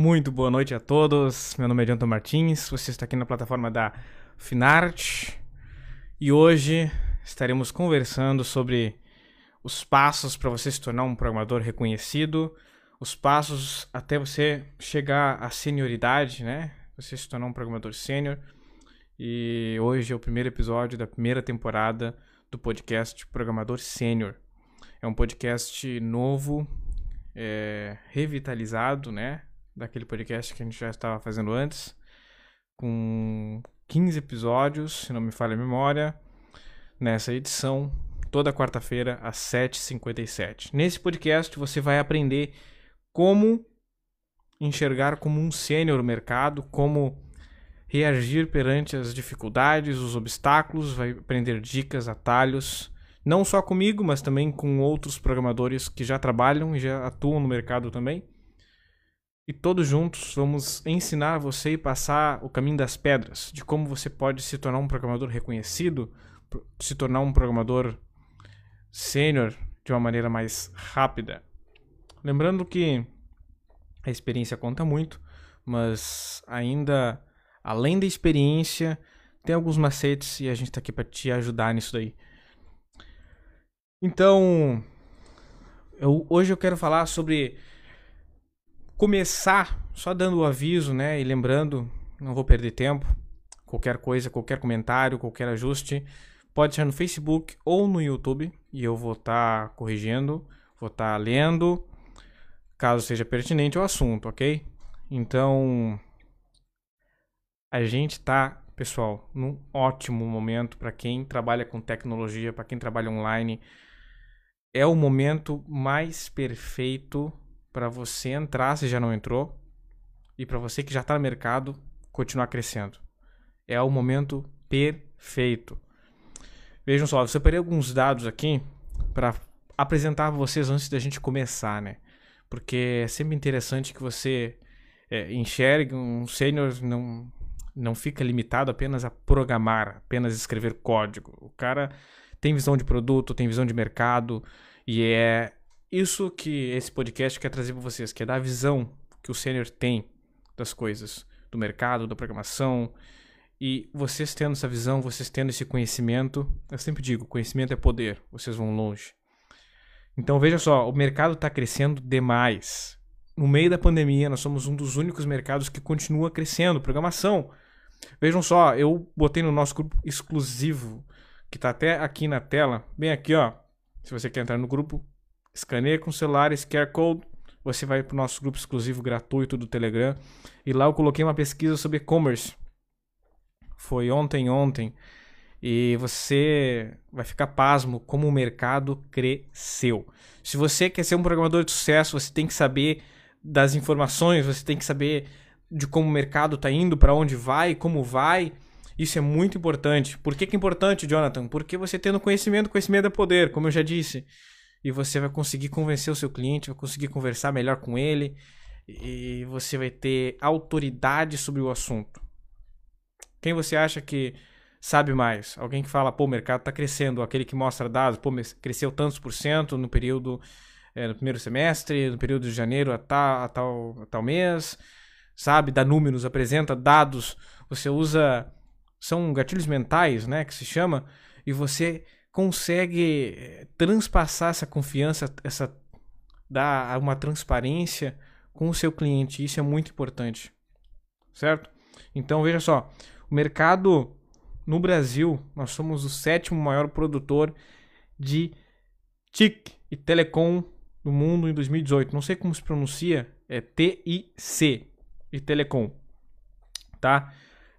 Muito boa noite a todos. Meu nome é Jonathan Martins. Você está aqui na plataforma da Finart e hoje estaremos conversando sobre os passos para você se tornar um programador reconhecido, os passos até você chegar à senioridade, né? Você se tornar um programador sênior. E hoje é o primeiro episódio da primeira temporada do podcast Programador Sênior. É um podcast novo, é, revitalizado, né? Daquele podcast que a gente já estava fazendo antes, com 15 episódios, se não me falha a memória, nessa edição, toda quarta-feira, às 7h57. Nesse podcast você vai aprender como enxergar como um sênior o mercado, como reagir perante as dificuldades, os obstáculos, vai aprender dicas, atalhos, não só comigo, mas também com outros programadores que já trabalham e já atuam no mercado também. E todos juntos vamos ensinar você e passar o caminho das pedras, de como você pode se tornar um programador reconhecido, se tornar um programador sênior de uma maneira mais rápida. Lembrando que a experiência conta muito, mas ainda além da experiência, tem alguns macetes e a gente está aqui para te ajudar nisso daí. Então, eu, hoje eu quero falar sobre começar, só dando o aviso, né? E lembrando, não vou perder tempo. Qualquer coisa, qualquer comentário, qualquer ajuste, pode ser no Facebook ou no YouTube e eu vou estar tá corrigindo, vou estar tá lendo, caso seja pertinente o assunto, ok? Então, a gente está, pessoal, num ótimo momento para quem trabalha com tecnologia, para quem trabalha online. É o momento mais perfeito para você entrar, se já não entrou, e para você que já está no mercado continuar crescendo. É o momento perfeito. Vejam só, eu separei alguns dados aqui para apresentar vocês antes da gente começar, né? Porque é sempre interessante que você é, enxergue um sênior não não fica limitado apenas a programar, apenas escrever código. O cara tem visão de produto, tem visão de mercado e é isso que esse podcast quer trazer para vocês, que é dar a visão que o sênior tem das coisas, do mercado, da programação. E vocês tendo essa visão, vocês tendo esse conhecimento, eu sempre digo, conhecimento é poder, vocês vão longe. Então veja só, o mercado está crescendo demais. No meio da pandemia, nós somos um dos únicos mercados que continua crescendo. Programação, Vejam só, eu botei no nosso grupo exclusivo, que tá até aqui na tela, bem aqui, ó. Se você quer entrar no grupo, escaneia com o celular, esse QR Code, você vai pro nosso grupo exclusivo gratuito do Telegram. E lá eu coloquei uma pesquisa sobre e-commerce. Foi ontem, ontem. E você vai ficar pasmo como o mercado cresceu. Se você quer ser um programador de sucesso, você tem que saber das informações, você tem que saber de como o mercado está indo, para onde vai, como vai. Isso é muito importante. Por que, que é importante, Jonathan? Porque você tendo conhecimento, conhecimento é poder, como eu já disse. E você vai conseguir convencer o seu cliente, vai conseguir conversar melhor com ele. E você vai ter autoridade sobre o assunto. Quem você acha que sabe mais? Alguém que fala, pô, o mercado está crescendo. Aquele que mostra dados, pô, cresceu tantos por cento no período, é, no primeiro semestre, no período de janeiro a tal, a tal, a tal mês sabe? Dá números, apresenta dados. Você usa. São gatilhos mentais, né? Que se chama. E você consegue eh, transpassar essa confiança, essa dar uma transparência com o seu cliente. Isso é muito importante. Certo? Então veja só, o mercado no Brasil, nós somos o sétimo maior produtor de TIC e telecom no mundo em 2018. Não sei como se pronuncia, é TIC, e telecom, tá?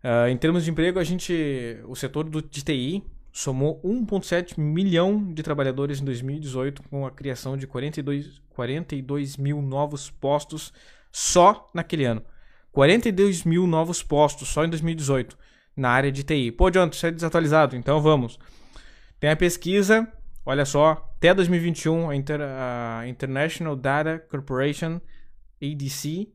Uh, em termos de emprego, a gente, o setor do, de TI somou 1,7 milhão de trabalhadores em 2018 com a criação de 42, 42 mil novos postos só naquele ano. 42 mil novos postos só em 2018 na área de TI. Pô, John, isso é desatualizado, então vamos. Tem a pesquisa, olha só, até 2021 a, Inter, a International Data Corporation, ADC,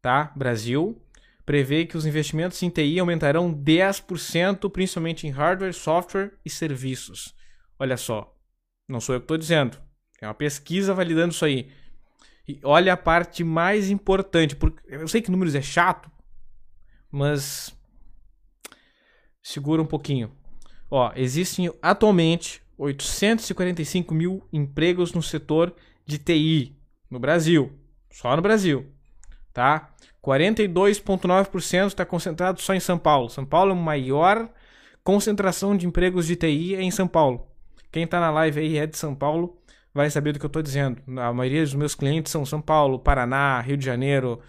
tá? Brasil, prevê que os investimentos em TI aumentarão 10%, principalmente em hardware, software e serviços. Olha só, não sou eu que estou dizendo, é uma pesquisa validando isso aí. E olha a parte mais importante, porque eu sei que números é chato, mas segura um pouquinho. Ó, existem atualmente 845 mil empregos no setor de TI no Brasil, só no Brasil, tá? 42,9% está concentrado só em São Paulo. São Paulo é a maior concentração de empregos de TI é em São Paulo. Quem está na live aí é de São Paulo, vai saber do que eu estou dizendo. A maioria dos meus clientes são São Paulo, Paraná, Rio de Janeiro.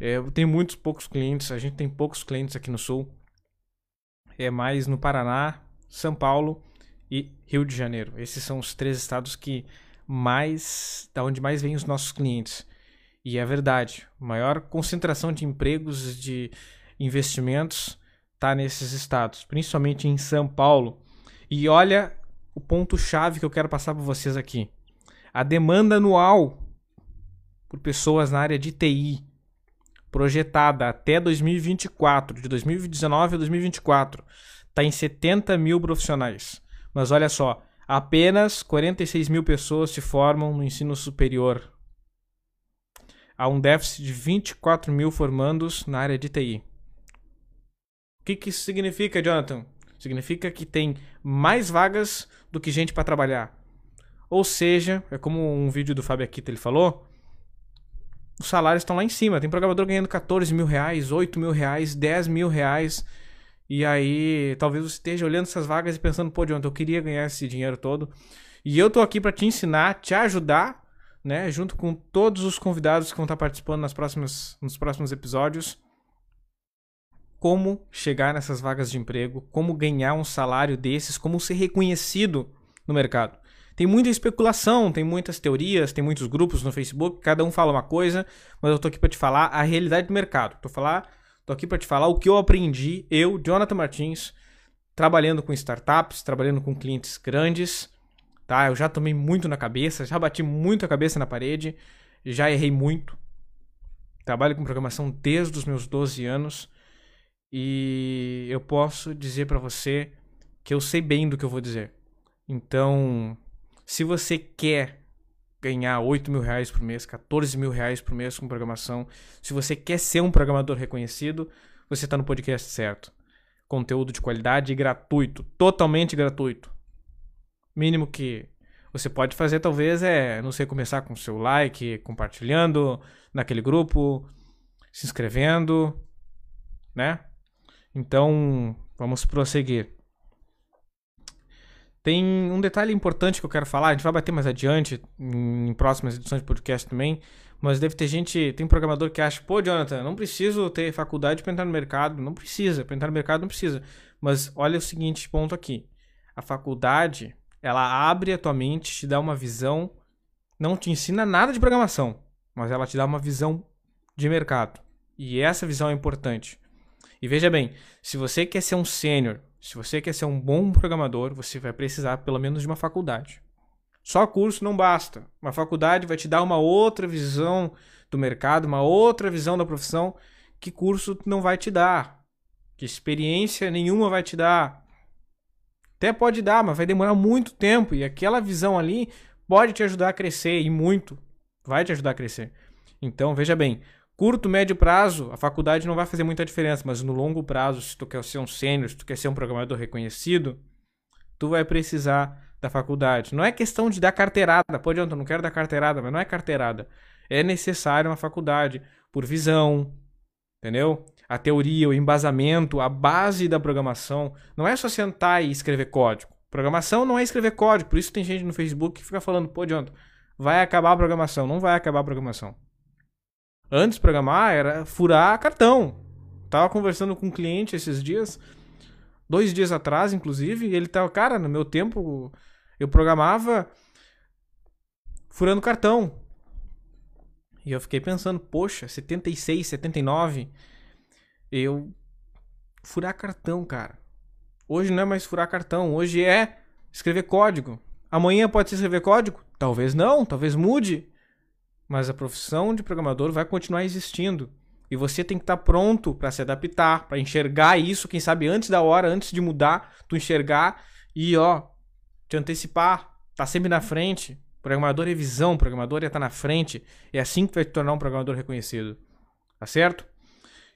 É, tenho muitos poucos clientes, a gente tem poucos clientes aqui no Sul. É mais no Paraná, São Paulo e Rio de Janeiro. Esses são os três estados que mais, da onde mais vêm os nossos clientes. E é verdade, maior concentração de empregos, de investimentos está nesses estados, principalmente em São Paulo. E olha o ponto chave que eu quero passar para vocês aqui. A demanda anual por pessoas na área de TI projetada até 2024, de 2019 a 2024, está em 70 mil profissionais. Mas olha só, apenas 46 mil pessoas se formam no ensino superior. Há um déficit de 24 mil formandos na área de TI. O que, que isso significa, Jonathan? Significa que tem mais vagas do que gente para trabalhar. Ou seja, é como um vídeo do Fábio Akita ele falou, os salários estão lá em cima. Tem programador ganhando 14 mil reais, 8 mil reais, 10 mil reais. E aí, talvez você esteja olhando essas vagas e pensando, pô, Jonathan, eu queria ganhar esse dinheiro todo. E eu tô aqui para te ensinar, te ajudar, né? Junto com todos os convidados que vão estar participando nas próximas, nos próximos episódios. Como chegar nessas vagas de emprego, como ganhar um salário desses, como ser reconhecido no mercado. Tem muita especulação, tem muitas teorias, tem muitos grupos no Facebook, cada um fala uma coisa, mas eu tô aqui para te falar a realidade do mercado. Tô falar Tô aqui para te falar o que eu aprendi, eu, Jonathan Martins, trabalhando com startups, trabalhando com clientes grandes, tá? Eu já tomei muito na cabeça, já bati muito a cabeça na parede, já errei muito. Trabalho com programação desde os meus 12 anos e eu posso dizer para você que eu sei bem do que eu vou dizer. Então, se você quer ganhar 8 mil reais por mês, 14 mil reais por mês com programação. Se você quer ser um programador reconhecido, você está no podcast certo. Conteúdo de qualidade e gratuito, totalmente gratuito. Mínimo que você pode fazer, talvez, é, não sei, começar com seu like, compartilhando naquele grupo, se inscrevendo, né? Então, vamos prosseguir. Tem um detalhe importante que eu quero falar, a gente vai bater mais adiante em próximas edições de podcast também, mas deve ter gente, tem programador que acha, pô, Jonathan, não preciso ter faculdade para entrar no mercado, não precisa, para entrar no mercado não precisa. Mas olha o seguinte ponto aqui. A faculdade, ela abre a tua mente, te dá uma visão, não te ensina nada de programação, mas ela te dá uma visão de mercado. E essa visão é importante. E veja bem, se você quer ser um sênior, se você quer ser um bom programador, você vai precisar pelo menos de uma faculdade. Só curso não basta. Uma faculdade vai te dar uma outra visão do mercado, uma outra visão da profissão que curso não vai te dar. Que experiência nenhuma vai te dar. Até pode dar, mas vai demorar muito tempo e aquela visão ali pode te ajudar a crescer e muito. Vai te ajudar a crescer. Então, veja bem, Curto, médio prazo, a faculdade não vai fazer muita diferença, mas no longo prazo, se tu quer ser um sênior, se tu quer ser um programador reconhecido, tu vai precisar da faculdade. Não é questão de dar carteirada. Pode, eu não quero dar carteirada, mas não é carteirada. É necessário uma faculdade por visão, entendeu? A teoria, o embasamento, a base da programação. Não é só sentar e escrever código. Programação não é escrever código. Por isso tem gente no Facebook que fica falando, pô, Jonathan, vai acabar a programação. Não vai acabar a programação antes programar era furar cartão. Tava conversando com um cliente esses dias, dois dias atrás, inclusive, e ele tava, cara, no meu tempo eu programava furando cartão. E eu fiquei pensando, poxa, 76, 79, eu furar cartão, cara. Hoje não é mais furar cartão, hoje é escrever código. Amanhã pode ser escrever código? Talvez não, talvez mude mas a profissão de programador vai continuar existindo. E você tem que estar pronto para se adaptar, para enxergar isso, quem sabe antes da hora, antes de mudar, tu enxergar e ó, te antecipar, tá sempre na frente, Programador é visão, programador é estar na frente. É assim que vai te tornar um programador reconhecido. Tá certo?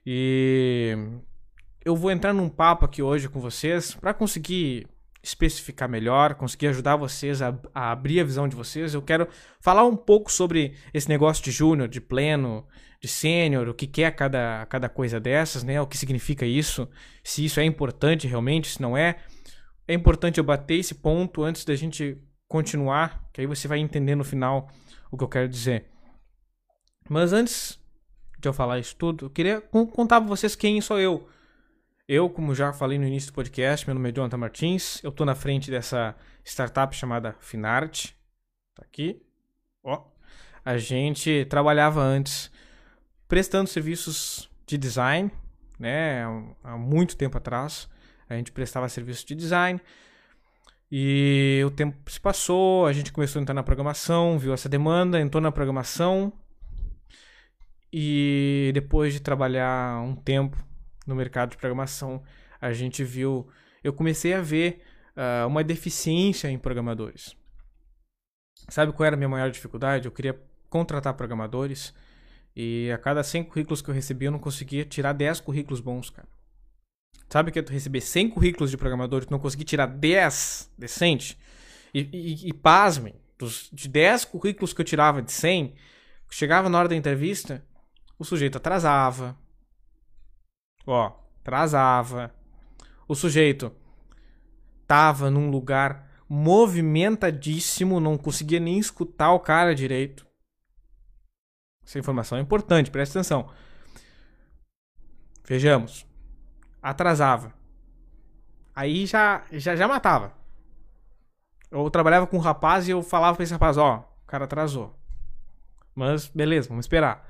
E eu vou entrar num papo aqui hoje com vocês para conseguir especificar melhor, conseguir ajudar vocês a, a, abrir a visão de vocês. Eu quero falar um pouco sobre esse negócio de júnior, de pleno, de sênior, o que, que é cada, cada coisa dessas, né? O que significa isso, se isso é importante realmente, se não é. É importante eu bater esse ponto antes da gente continuar, que aí você vai entender no final o que eu quero dizer. Mas antes de eu falar isso tudo, eu queria contar para vocês quem sou eu. Eu, como já falei no início do podcast, meu nome é Jonathan Martins. Eu estou na frente dessa startup chamada Finart. Tá aqui. Ó. A gente trabalhava antes prestando serviços de design, né? Há muito tempo atrás. A gente prestava serviço de design. E o tempo se passou, a gente começou a entrar na programação, viu essa demanda, entrou na programação. E depois de trabalhar um tempo no mercado de programação, a gente viu, eu comecei a ver uh, uma deficiência em programadores. Sabe qual era a minha maior dificuldade? Eu queria contratar programadores e a cada 100 currículos que eu recebia, eu não conseguia tirar 10 currículos bons, cara. Sabe que é tu receber 100 currículos de programador e tu não conseguir tirar 10 decente? E, e, e pasmem, dos, de 10 currículos que eu tirava de 100, chegava na hora da entrevista, o sujeito atrasava, Ó, atrasava. O sujeito tava num lugar movimentadíssimo, não conseguia nem escutar o cara direito. Essa informação é importante, presta atenção. Vejamos. Atrasava. Aí já, já, já matava. Eu trabalhava com um rapaz e eu falava pra esse rapaz, ó, o cara atrasou. Mas beleza, vamos esperar.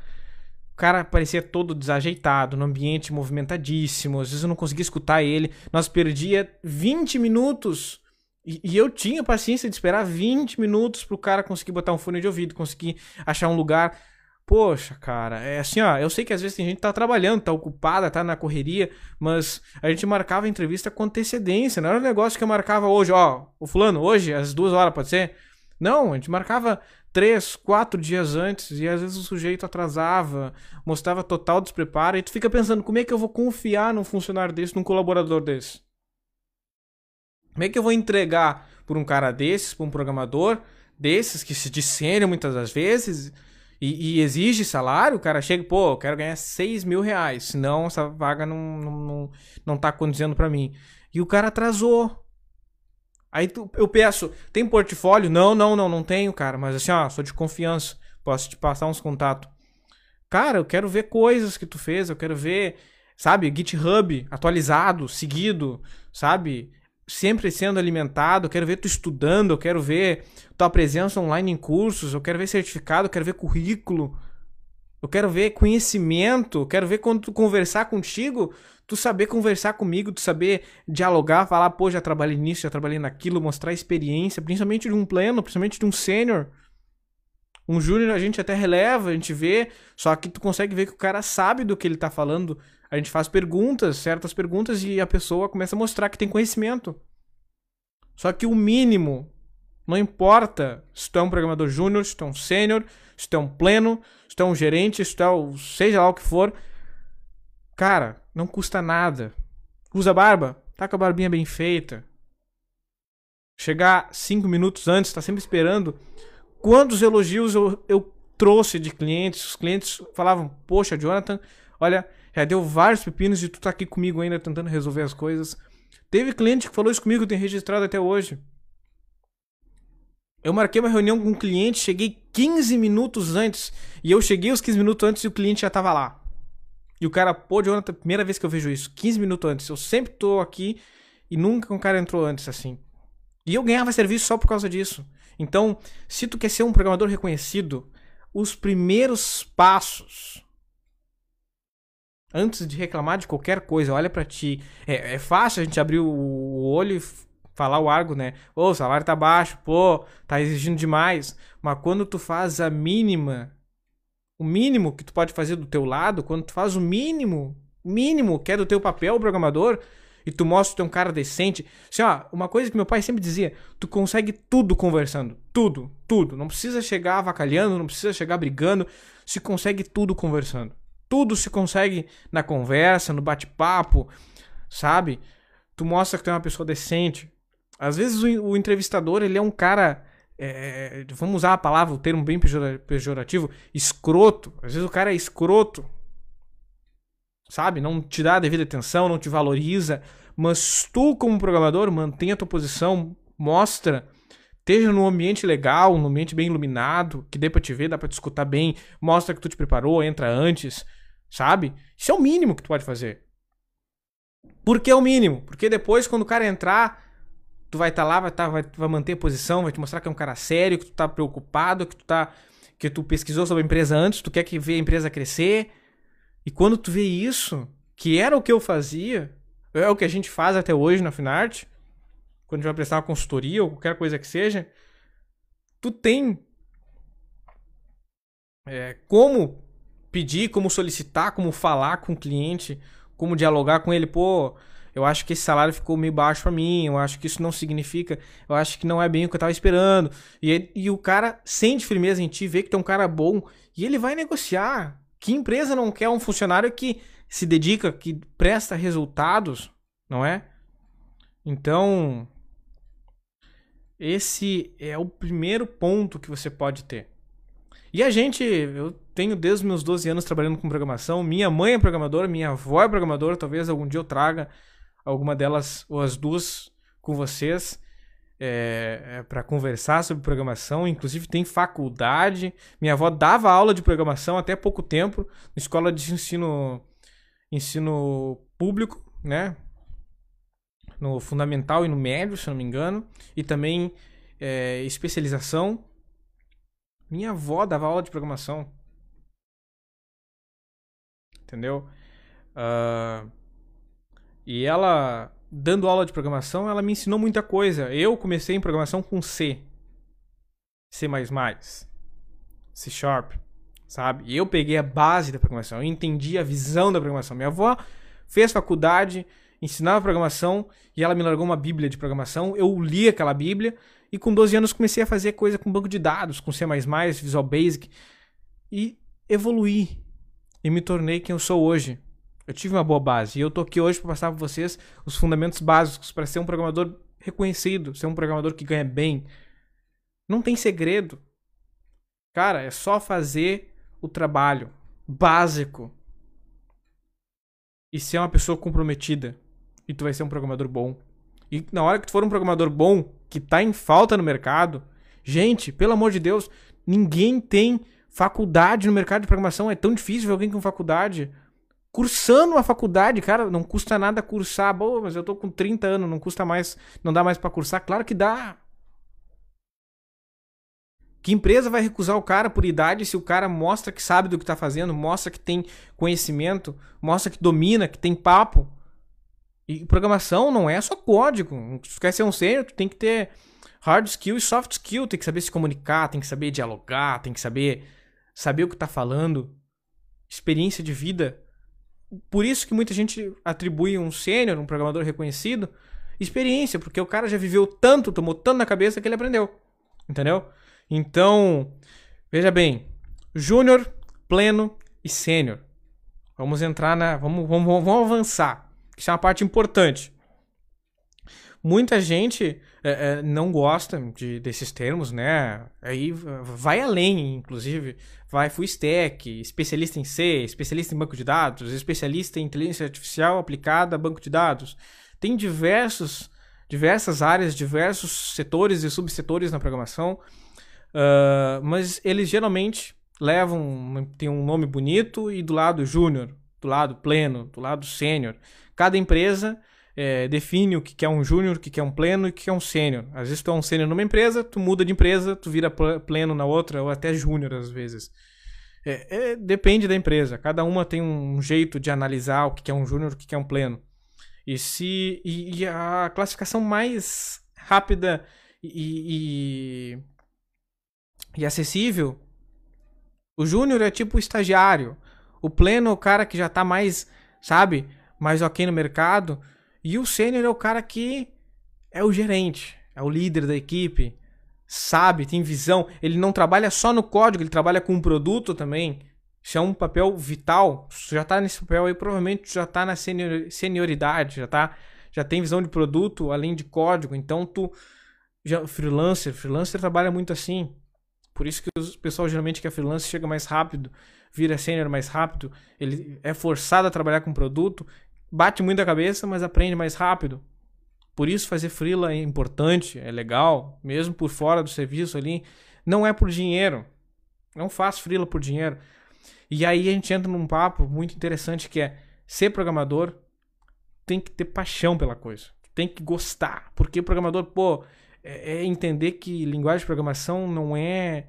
O cara parecia todo desajeitado, no ambiente movimentadíssimo. Às vezes eu não conseguia escutar ele. Nós perdia 20 minutos. E, e eu tinha paciência de esperar 20 minutos pro cara conseguir botar um fone de ouvido, conseguir achar um lugar. Poxa, cara, é assim, ó. Eu sei que às vezes tem gente que tá trabalhando, tá ocupada, tá na correria, mas a gente marcava a entrevista com antecedência. Não era um negócio que eu marcava hoje, ó. O fulano, hoje, às duas horas, pode ser? Não, a gente marcava três, quatro dias antes e às vezes o sujeito atrasava, mostrava total despreparo e tu fica pensando como é que eu vou confiar num funcionário desse, num colaborador desse? Como é que eu vou entregar por um cara desses, por um programador desses que se disseram muitas das vezes e, e, exige salário? O cara chega, pô, eu quero ganhar 6 mil reais, senão essa vaga não, não, não, não tá condizendo para mim. E o cara atrasou. Aí tu, eu peço, tem portfólio? Não, não, não, não tenho, cara. Mas assim, ó, sou de confiança. Posso te passar uns contatos. Cara, eu quero ver coisas que tu fez, eu quero ver, sabe, GitHub atualizado, seguido, sabe? Sempre sendo alimentado, eu quero ver tu estudando, eu quero ver tua presença online em cursos, eu quero ver certificado, eu quero ver currículo, eu quero ver conhecimento, quero ver quando tu conversar contigo, tu saber conversar comigo, tu saber dialogar, falar, pô, já trabalhei nisso, já trabalhei naquilo, mostrar experiência, principalmente de um pleno, principalmente de um sênior. Um júnior a gente até releva, a gente vê, só que tu consegue ver que o cara sabe do que ele tá falando. A gente faz perguntas, certas perguntas, e a pessoa começa a mostrar que tem conhecimento. Só que o mínimo, não importa se tu é um programador júnior, se tu é um sênior, se tu é um pleno, tu é um gerente, se tu é o, seja lá o que for, Cara, não custa nada. Usa barba? Tá com a barbinha bem feita. Chegar cinco minutos antes, tá sempre esperando. Quantos elogios eu, eu trouxe de clientes? Os clientes falavam: Poxa, Jonathan, olha, já deu vários pepinos e tu tá aqui comigo ainda tentando resolver as coisas. Teve cliente que falou isso comigo, tem registrado até hoje. Eu marquei uma reunião com um cliente, cheguei 15 minutos antes. E eu cheguei os 15 minutos antes e o cliente já tava lá. E o cara, pô, Jonathan, primeira vez que eu vejo isso, 15 minutos antes. Eu sempre tô aqui e nunca um cara entrou antes assim. E eu ganhava serviço só por causa disso. Então, se tu quer ser um programador reconhecido, os primeiros passos antes de reclamar de qualquer coisa, olha para ti. É, é, fácil a gente abrir o olho e falar o argo, né? Ô, o salário tá baixo, pô, tá exigindo demais. Mas quando tu faz a mínima o mínimo que tu pode fazer do teu lado, quando tu faz o mínimo, mínimo que é do teu papel, programador, e tu mostra que tu é um cara decente. Assim, ó, uma coisa que meu pai sempre dizia, tu consegue tudo conversando. Tudo, tudo. Não precisa chegar avacalhando, não precisa chegar brigando. Se consegue tudo conversando. Tudo se consegue na conversa, no bate-papo, sabe? Tu mostra que tu é uma pessoa decente. Às vezes o, o entrevistador, ele é um cara é, vamos usar a palavra, o termo bem pejorativo, escroto. Às vezes o cara é escroto, sabe? Não te dá a devida atenção, não te valoriza. Mas tu, como programador, mantenha a tua posição, mostra, esteja num ambiente legal, num ambiente bem iluminado, que dê pra te ver, dá pra te escutar bem, mostra que tu te preparou, entra antes, sabe? Isso é o mínimo que tu pode fazer. Por que é o mínimo? Porque depois, quando o cara entrar, tu vai estar tá lá, vai, tá, vai, vai manter a posição, vai te mostrar que é um cara sério, que tu tá preocupado, que tu tá. que tu pesquisou sobre a empresa antes, tu quer que ver a empresa crescer. E quando tu vê isso, que era o que eu fazia, é o que a gente faz até hoje na Finart, quando a gente vai prestar uma consultoria ou qualquer coisa que seja, tu tem é, como pedir, como solicitar, como falar com o cliente, como dialogar com ele, pô, eu acho que esse salário ficou meio baixo para mim, eu acho que isso não significa, eu acho que não é bem o que eu tava esperando. E, e o cara sente firmeza em ti, vê que tu é um cara bom e ele vai negociar. Que empresa não quer um funcionário que se dedica, que presta resultados, não é? Então, esse é o primeiro ponto que você pode ter. E a gente, eu tenho desde os meus 12 anos trabalhando com programação. Minha mãe é programadora, minha avó é programadora. Talvez algum dia eu traga alguma delas ou as duas com vocês é, é, para conversar sobre programação. Inclusive tem faculdade. Minha avó dava aula de programação até pouco tempo na escola de ensino ensino público, né? No fundamental e no médio, se não me engano, e também é, especialização. Minha avó dava aula de programação. Entendeu? Uh, e ela, dando aula de programação, ela me ensinou muita coisa. Eu comecei em programação com C. C++. C Sharp. Sabe? E eu peguei a base da programação. Eu entendi a visão da programação. Minha avó fez faculdade, ensinava programação e ela me largou uma bíblia de programação. Eu li aquela bíblia e com 12 anos comecei a fazer coisa com banco de dados, com C++, Visual Basic e evoluí e me tornei quem eu sou hoje. Eu tive uma boa base e eu tô aqui hoje para passar para vocês os fundamentos básicos para ser um programador reconhecido, ser um programador que ganha bem. Não tem segredo. Cara, é só fazer o trabalho básico e ser uma pessoa comprometida e tu vai ser um programador bom. E na hora que tu for um programador bom, que tá em falta no mercado, gente, pelo amor de Deus, ninguém tem faculdade no mercado de programação, é tão difícil ver alguém com faculdade cursando a faculdade, cara, não custa nada cursar. Boa, mas eu tô com 30 anos, não custa mais, não dá mais para cursar. Claro que dá. Que empresa vai recusar o cara por idade se o cara mostra que sabe do que tá fazendo, mostra que tem conhecimento, mostra que domina, que tem papo? E programação não é só código. Se tu quer ser um sênior, tu tem que ter hard skill e soft skill, tem que saber se comunicar, tem que saber dialogar, tem que saber saber o que tá falando, experiência de vida por isso que muita gente atribui um sênior, um programador reconhecido, experiência, porque o cara já viveu tanto, tomou tanto na cabeça que ele aprendeu. Entendeu? Então, veja bem, júnior, pleno e sênior. Vamos entrar na. Vamos, vamos, vamos avançar. Isso é uma parte importante. Muita gente é, é, não gosta de, desses termos, né? Aí vai além, inclusive. Vai full stack, especialista em C, especialista em banco de dados, especialista em inteligência artificial aplicada a banco de dados. Tem diversos, diversas áreas, diversos setores e subsetores na programação, uh, mas eles geralmente levam, tem um nome bonito e do lado júnior, do lado pleno, do lado sênior. Cada empresa é, define o que é um júnior, o que é um pleno e o que é um sênior. Às vezes tu é um sênior numa empresa, tu muda de empresa, tu vira pleno na outra, ou até júnior às vezes. É, é, depende da empresa. Cada uma tem um jeito de analisar o que é um júnior, o que é um pleno. E se e, e a classificação mais rápida e, e, e acessível, o júnior é tipo o estagiário. O pleno é o cara que já está mais, sabe, mais ok no mercado. E o sênior é o cara que é o gerente, é o líder da equipe, sabe, tem visão. Ele não trabalha só no código, ele trabalha com o produto também. Isso é um papel vital. Tu já tá nesse papel aí, provavelmente já tá na senior, senioridade, já tá, já tem visão de produto além de código. Então tu já freelancer, freelancer trabalha muito assim. Por isso que o pessoal geralmente que é freelancer chega mais rápido, vira sênior mais rápido, ele é forçado a trabalhar com produto, bate muito a cabeça, mas aprende mais rápido. Por isso fazer freela é importante, é legal, mesmo por fora do serviço ali, não é por dinheiro. Não faz freela por dinheiro. E aí a gente entra num papo muito interessante que é ser programador tem que ter paixão pela coisa. Tem que gostar. Porque programador, pô, é, é entender que linguagem de programação não é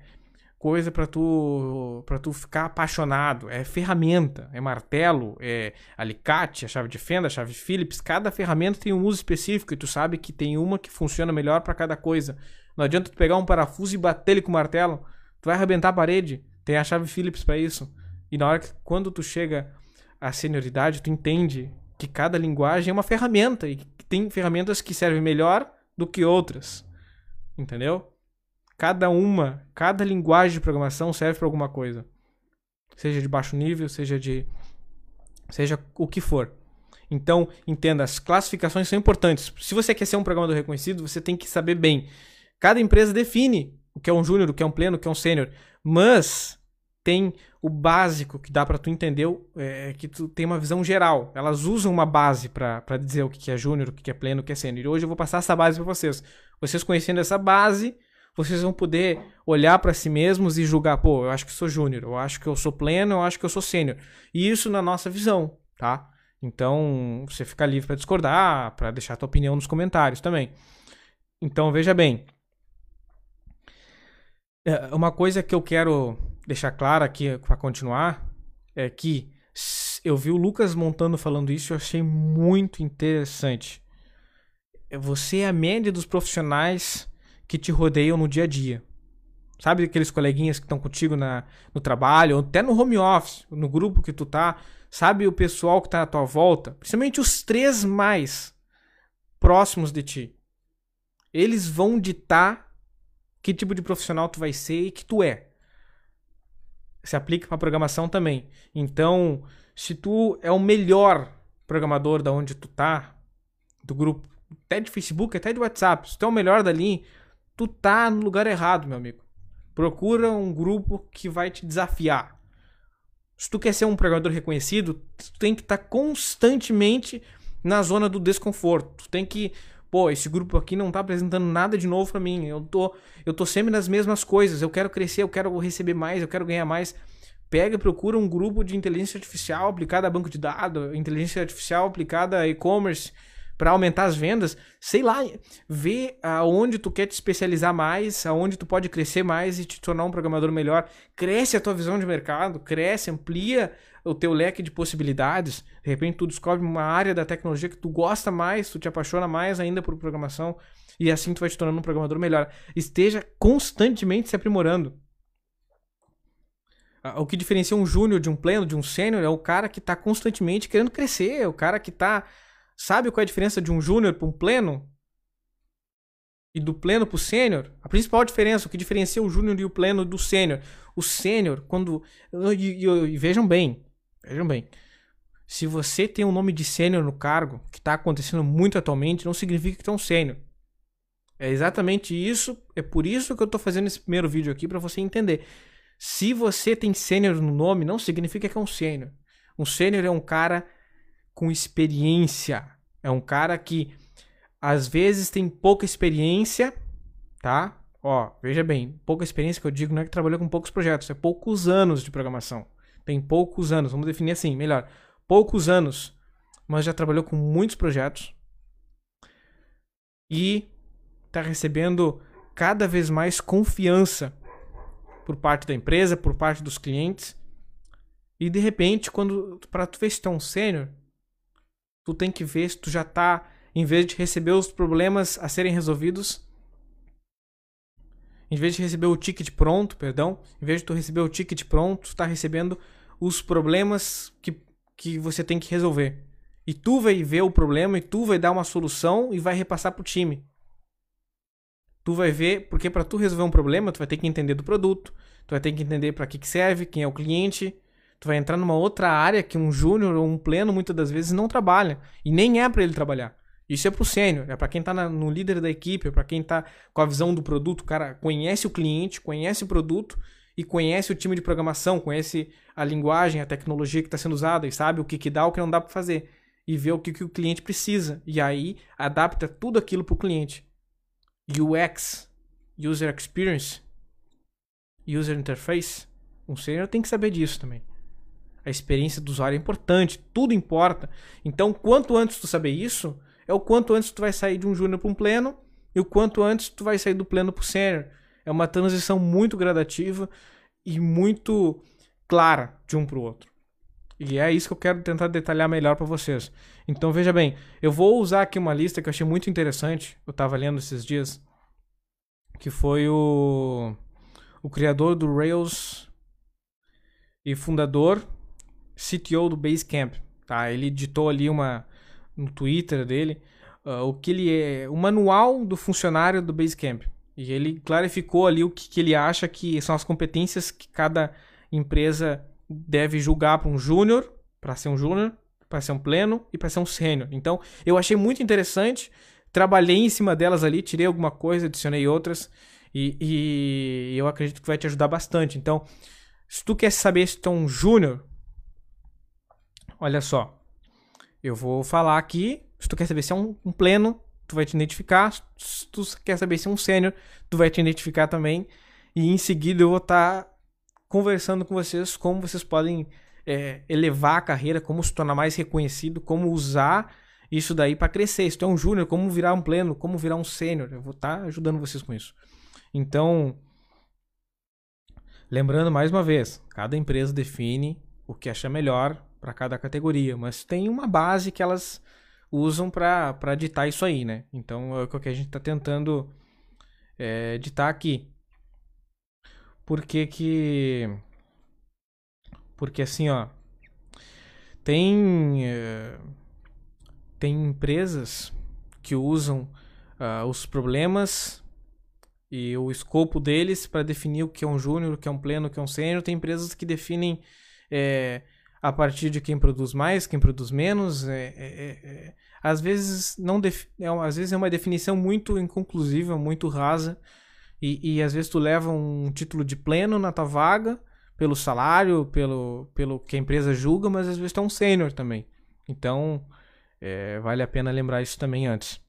coisa para tu para tu ficar apaixonado. É ferramenta, é martelo, é alicate, a chave de fenda, a chave Phillips. Cada ferramenta tem um uso específico e tu sabe que tem uma que funciona melhor para cada coisa. Não adianta tu pegar um parafuso e bater ele com o martelo, tu vai arrebentar a parede. Tem a chave Phillips para isso. E na hora que quando tu chega à senioridade, tu entende que cada linguagem é uma ferramenta e que tem ferramentas que servem melhor do que outras. Entendeu? Cada uma, cada linguagem de programação serve para alguma coisa. Seja de baixo nível, seja de seja o que for. Então, entenda, as classificações são importantes. Se você quer ser um programador reconhecido, você tem que saber bem. Cada empresa define o que é um júnior, o que é um pleno, o que é um sênior, mas tem o básico que dá para tu entender, é, que tu tem uma visão geral. Elas usam uma base para dizer o que é júnior, o que é pleno, o que é sênior. E hoje eu vou passar essa base para vocês. Vocês conhecendo essa base, vocês vão poder olhar para si mesmos e julgar, pô, eu acho que sou júnior, eu acho que eu sou pleno, eu acho que eu sou sênior. E isso na nossa visão, tá? Então, você fica livre para discordar, para deixar a tua opinião nos comentários também. Então, veja bem. É, uma coisa que eu quero deixar clara aqui para continuar é que eu vi o Lucas montando falando isso e eu achei muito interessante. Você é a média dos profissionais que te rodeiam no dia a dia. Sabe aqueles coleguinhas que estão contigo na, no trabalho, ou até no home office, no grupo que tu tá. Sabe o pessoal que tá à tua volta? Principalmente os três mais próximos de ti. Eles vão ditar que tipo de profissional tu vai ser e que tu é se aplica para programação também. Então, se tu é o melhor programador da onde tu tá, do grupo, até de Facebook, até de WhatsApp, se tu é o melhor dali, tu tá no lugar errado, meu amigo. Procura um grupo que vai te desafiar. Se tu quer ser um programador reconhecido, tu tem que estar tá constantemente na zona do desconforto. Tu tem que pô, esse grupo aqui não tá apresentando nada de novo para mim. Eu tô, eu tô sempre nas mesmas coisas. Eu quero crescer, eu quero receber mais, eu quero ganhar mais. Pega e procura um grupo de inteligência artificial aplicada a banco de dados, inteligência artificial aplicada a e-commerce para aumentar as vendas, sei lá, vê aonde tu quer te especializar mais, aonde tu pode crescer mais e te tornar um programador melhor. Cresce a tua visão de mercado, cresce, amplia o teu leque de possibilidades. De repente tu descobre uma área da tecnologia que tu gosta mais, tu te apaixona mais ainda por programação e assim tu vai te tornando um programador melhor. Esteja constantemente se aprimorando. O que diferencia um júnior de um pleno, de um sênior, é o cara que está constantemente querendo crescer, é o cara que está. Sabe qual é a diferença de um júnior para um pleno? E do pleno para o sênior? A principal diferença, o que diferencia o júnior e o pleno do sênior. O sênior, quando. E, e, e, vejam bem, Vejam bem. Se você tem um nome de sênior no cargo, que está acontecendo muito atualmente, não significa que é um sênior. É exatamente isso, é por isso que eu estou fazendo esse primeiro vídeo aqui para você entender. Se você tem sênior no nome, não significa que é um sênior. Um sênior é um cara com experiência. É um cara que às vezes tem pouca experiência, tá? Ó, veja bem, pouca experiência que eu digo não é que trabalhou com poucos projetos, é poucos anos de programação tem poucos anos, vamos definir assim, melhor, poucos anos, mas já trabalhou com muitos projetos e está recebendo cada vez mais confiança por parte da empresa, por parte dos clientes. E de repente, quando para tu ver se tu é um sênior, tu tem que ver se tu já tá, em vez de receber os problemas a serem resolvidos, em vez de receber o ticket pronto, perdão, em vez de tu receber o ticket pronto, tu tá recebendo os problemas que, que você tem que resolver. E tu vai ver o problema e tu vai dar uma solução e vai repassar pro time. Tu vai ver, porque para tu resolver um problema, tu vai ter que entender do produto, tu vai ter que entender para que que serve, quem é o cliente, tu vai entrar numa outra área que um júnior ou um pleno muitas das vezes não trabalha e nem é para ele trabalhar. Isso é pro sênior, é para quem tá na, no líder da equipe, é para quem tá com a visão do produto, o cara conhece o cliente, conhece o produto e conhece o time de programação, conhece a linguagem, a tecnologia que está sendo usada e sabe o que, que dá, o que não dá para fazer e vê o que, que o cliente precisa e aí adapta tudo aquilo para o cliente. UX, User Experience, User Interface, um sênior tem que saber disso também. A experiência do usuário é importante, tudo importa. Então, quanto antes tu saber isso, é o quanto antes tu vai sair de um júnior para um pleno e o quanto antes tu vai sair do pleno para o sênior. É uma transição muito gradativa e muito clara de um para o outro. E é isso que eu quero tentar detalhar melhor para vocês. Então veja bem, eu vou usar aqui uma lista que eu achei muito interessante. Eu estava lendo esses dias, que foi o o criador do Rails e fundador CTO do Basecamp, tá? Ele editou ali uma no Twitter dele uh, o que ele é, o manual do funcionário do Basecamp. E ele clarificou ali o que, que ele acha que são as competências que cada empresa deve julgar para um júnior, para ser um júnior, para ser um pleno e para ser um sênior. Então, eu achei muito interessante, trabalhei em cima delas ali, tirei alguma coisa, adicionei outras e, e eu acredito que vai te ajudar bastante. Então, se tu quer saber se tu é um júnior, olha só, eu vou falar aqui. Se tu quer saber se é um, um pleno, tu vai te identificar. Se tu quer saber se é um sênior, tu vai te identificar também. E em seguida eu vou estar tá conversando com vocês como vocês podem é, elevar a carreira, como se tornar mais reconhecido, como usar isso daí para crescer. Se tu é um júnior, como virar um pleno, como virar um sênior. Eu vou estar tá ajudando vocês com isso. Então, lembrando mais uma vez, cada empresa define o que acha melhor para cada categoria, mas tem uma base que elas usam para ditar isso aí, né? Então é o que a gente está tentando é, ditar aqui. Porque que. Porque assim, ó. Tem. É, tem empresas que usam uh, os problemas e o escopo deles para definir o que é um júnior, o que é um pleno, o que é um sênior. Tem empresas que definem é, a partir de quem produz mais, quem produz menos. É, é, é às vezes não é, às vezes é uma definição muito inconclusiva, muito rasa. E, e às vezes tu leva um título de pleno na tua vaga, pelo salário, pelo, pelo que a empresa julga, mas às vezes tu é um sênior também. Então, é, vale a pena lembrar isso também antes.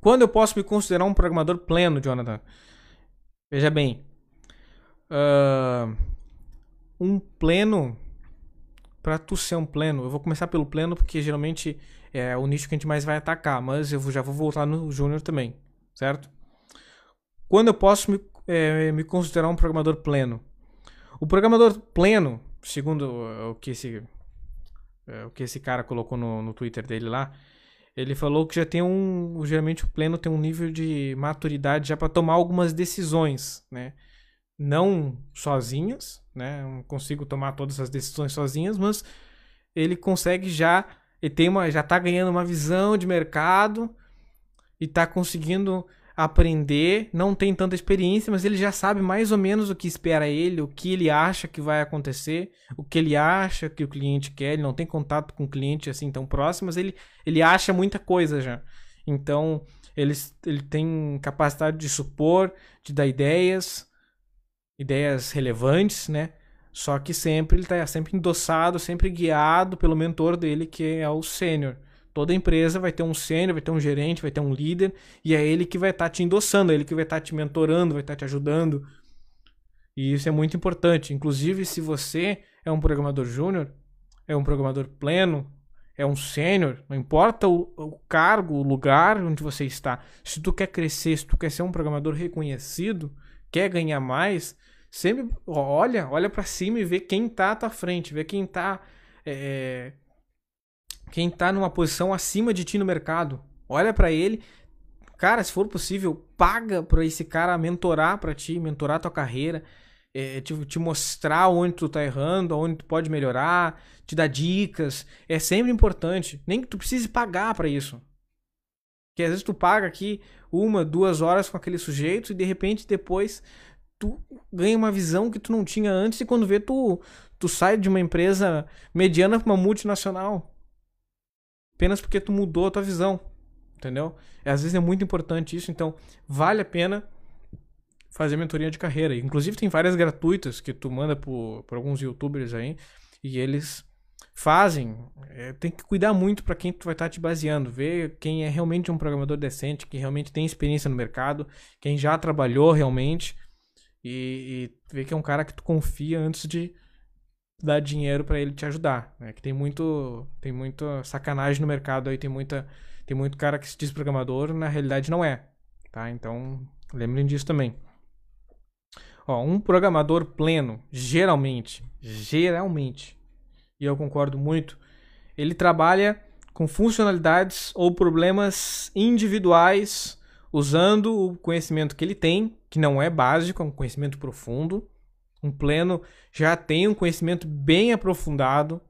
Quando eu posso me considerar um programador pleno, Jonathan? Veja bem, uh, um pleno, para tu ser um pleno, eu vou começar pelo pleno porque geralmente é o nicho que a gente mais vai atacar, mas eu já vou voltar no júnior também, certo? Quando eu posso me, é, me considerar um programador pleno? O programador pleno, segundo o que esse, é, o que esse cara colocou no, no Twitter dele lá, ele falou que já tem um. Geralmente o pleno tem um nível de maturidade já para tomar algumas decisões, né? Não sozinhas, né? Não consigo tomar todas as decisões sozinhas, mas ele consegue já. Ele tem uma, já está ganhando uma visão de mercado e está conseguindo aprender, não tem tanta experiência, mas ele já sabe mais ou menos o que espera ele, o que ele acha que vai acontecer, o que ele acha que o cliente quer, ele não tem contato com o cliente assim tão próximo, mas ele, ele acha muita coisa já. Então, ele, ele tem capacidade de supor, de dar ideias, ideias relevantes, né? Só que sempre ele está sempre endossado, sempre guiado pelo mentor dele, que é o sênior. Toda empresa vai ter um sênior, vai ter um gerente, vai ter um líder, e é ele que vai estar tá te endossando, é ele que vai estar tá te mentorando, vai estar tá te ajudando. E isso é muito importante. Inclusive, se você é um programador júnior, é um programador pleno, é um sênior, não importa o, o, cargo, o lugar onde você está. Se tu quer crescer, se tu quer ser um programador reconhecido, quer ganhar mais, sempre olha, olha para cima e vê quem está à tua frente, vê quem está é, quem tá numa posição acima de ti no mercado. Olha para ele. Cara, se for possível, paga para esse cara mentorar para ti, mentorar tua carreira. é, te, te, mostrar onde tu tá errando, onde tu pode melhorar, te dar dicas. É sempre importante. Nem que tu precise pagar para isso. Que às vezes tu paga aqui uma, duas horas com aquele sujeito e de repente depois tu ganha uma visão que tu não tinha antes e quando vê tu, tu sai de uma empresa mediana para uma multinacional. Apenas porque tu mudou a tua visão. Entendeu? E às vezes é muito importante isso, então vale a pena fazer mentoria de carreira. Inclusive tem várias gratuitas que tu manda por, por alguns youtubers aí e eles fazem. É, tem que cuidar muito para quem tu vai estar tá te baseando, ver quem é realmente um programador decente, que realmente tem experiência no mercado, quem já trabalhou realmente e, e ver que é um cara que tu confia antes de dar dinheiro para ele te ajudar, né? Que tem muito tem muita sacanagem no mercado aí, tem muita tem muito cara que se diz programador, na realidade não é, tá? Então, lembrem disso também. Ó, um programador pleno, geralmente, geralmente, e eu concordo muito, ele trabalha com funcionalidades ou problemas individuais usando o conhecimento que ele tem, que não é básico, é um conhecimento profundo. Um pleno já tem um conhecimento bem aprofundado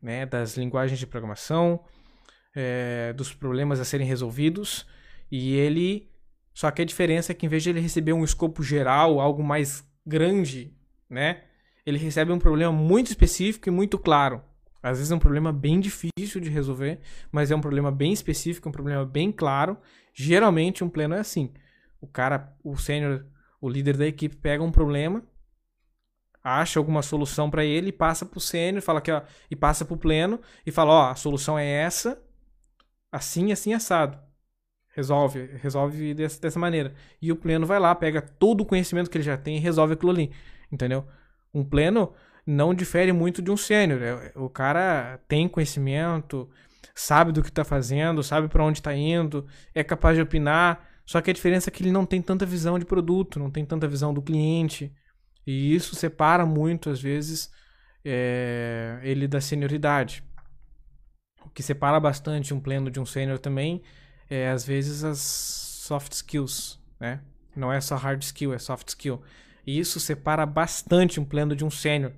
né, das linguagens de programação, é, dos problemas a serem resolvidos, e ele só que a diferença é que em vez de ele receber um escopo geral, algo mais grande, né? Ele recebe um problema muito específico e muito claro. Às vezes é um problema bem difícil de resolver, mas é um problema bem específico, um problema bem claro. Geralmente um pleno é assim. O cara, o sênior, o líder da equipe pega um problema, acha alguma solução para ele e passa pro sênior, fala que ó, e passa pro pleno e fala, ó, a solução é essa, assim, assim assado. Resolve, resolve dessa, dessa maneira. E o pleno vai lá, pega todo o conhecimento que ele já tem e resolve aquilo ali. Entendeu? Um pleno não difere muito de um sênior. É, o cara tem conhecimento, sabe do que está fazendo, sabe para onde está indo, é capaz de opinar. Só que a diferença é que ele não tem tanta visão de produto, não tem tanta visão do cliente. E isso separa muito, às vezes, é, ele da senioridade. O que separa bastante um pleno de um sênior também é, às vezes, as soft skills, né? Não é só hard skill, é soft skill. E isso separa bastante um pleno de um sênior.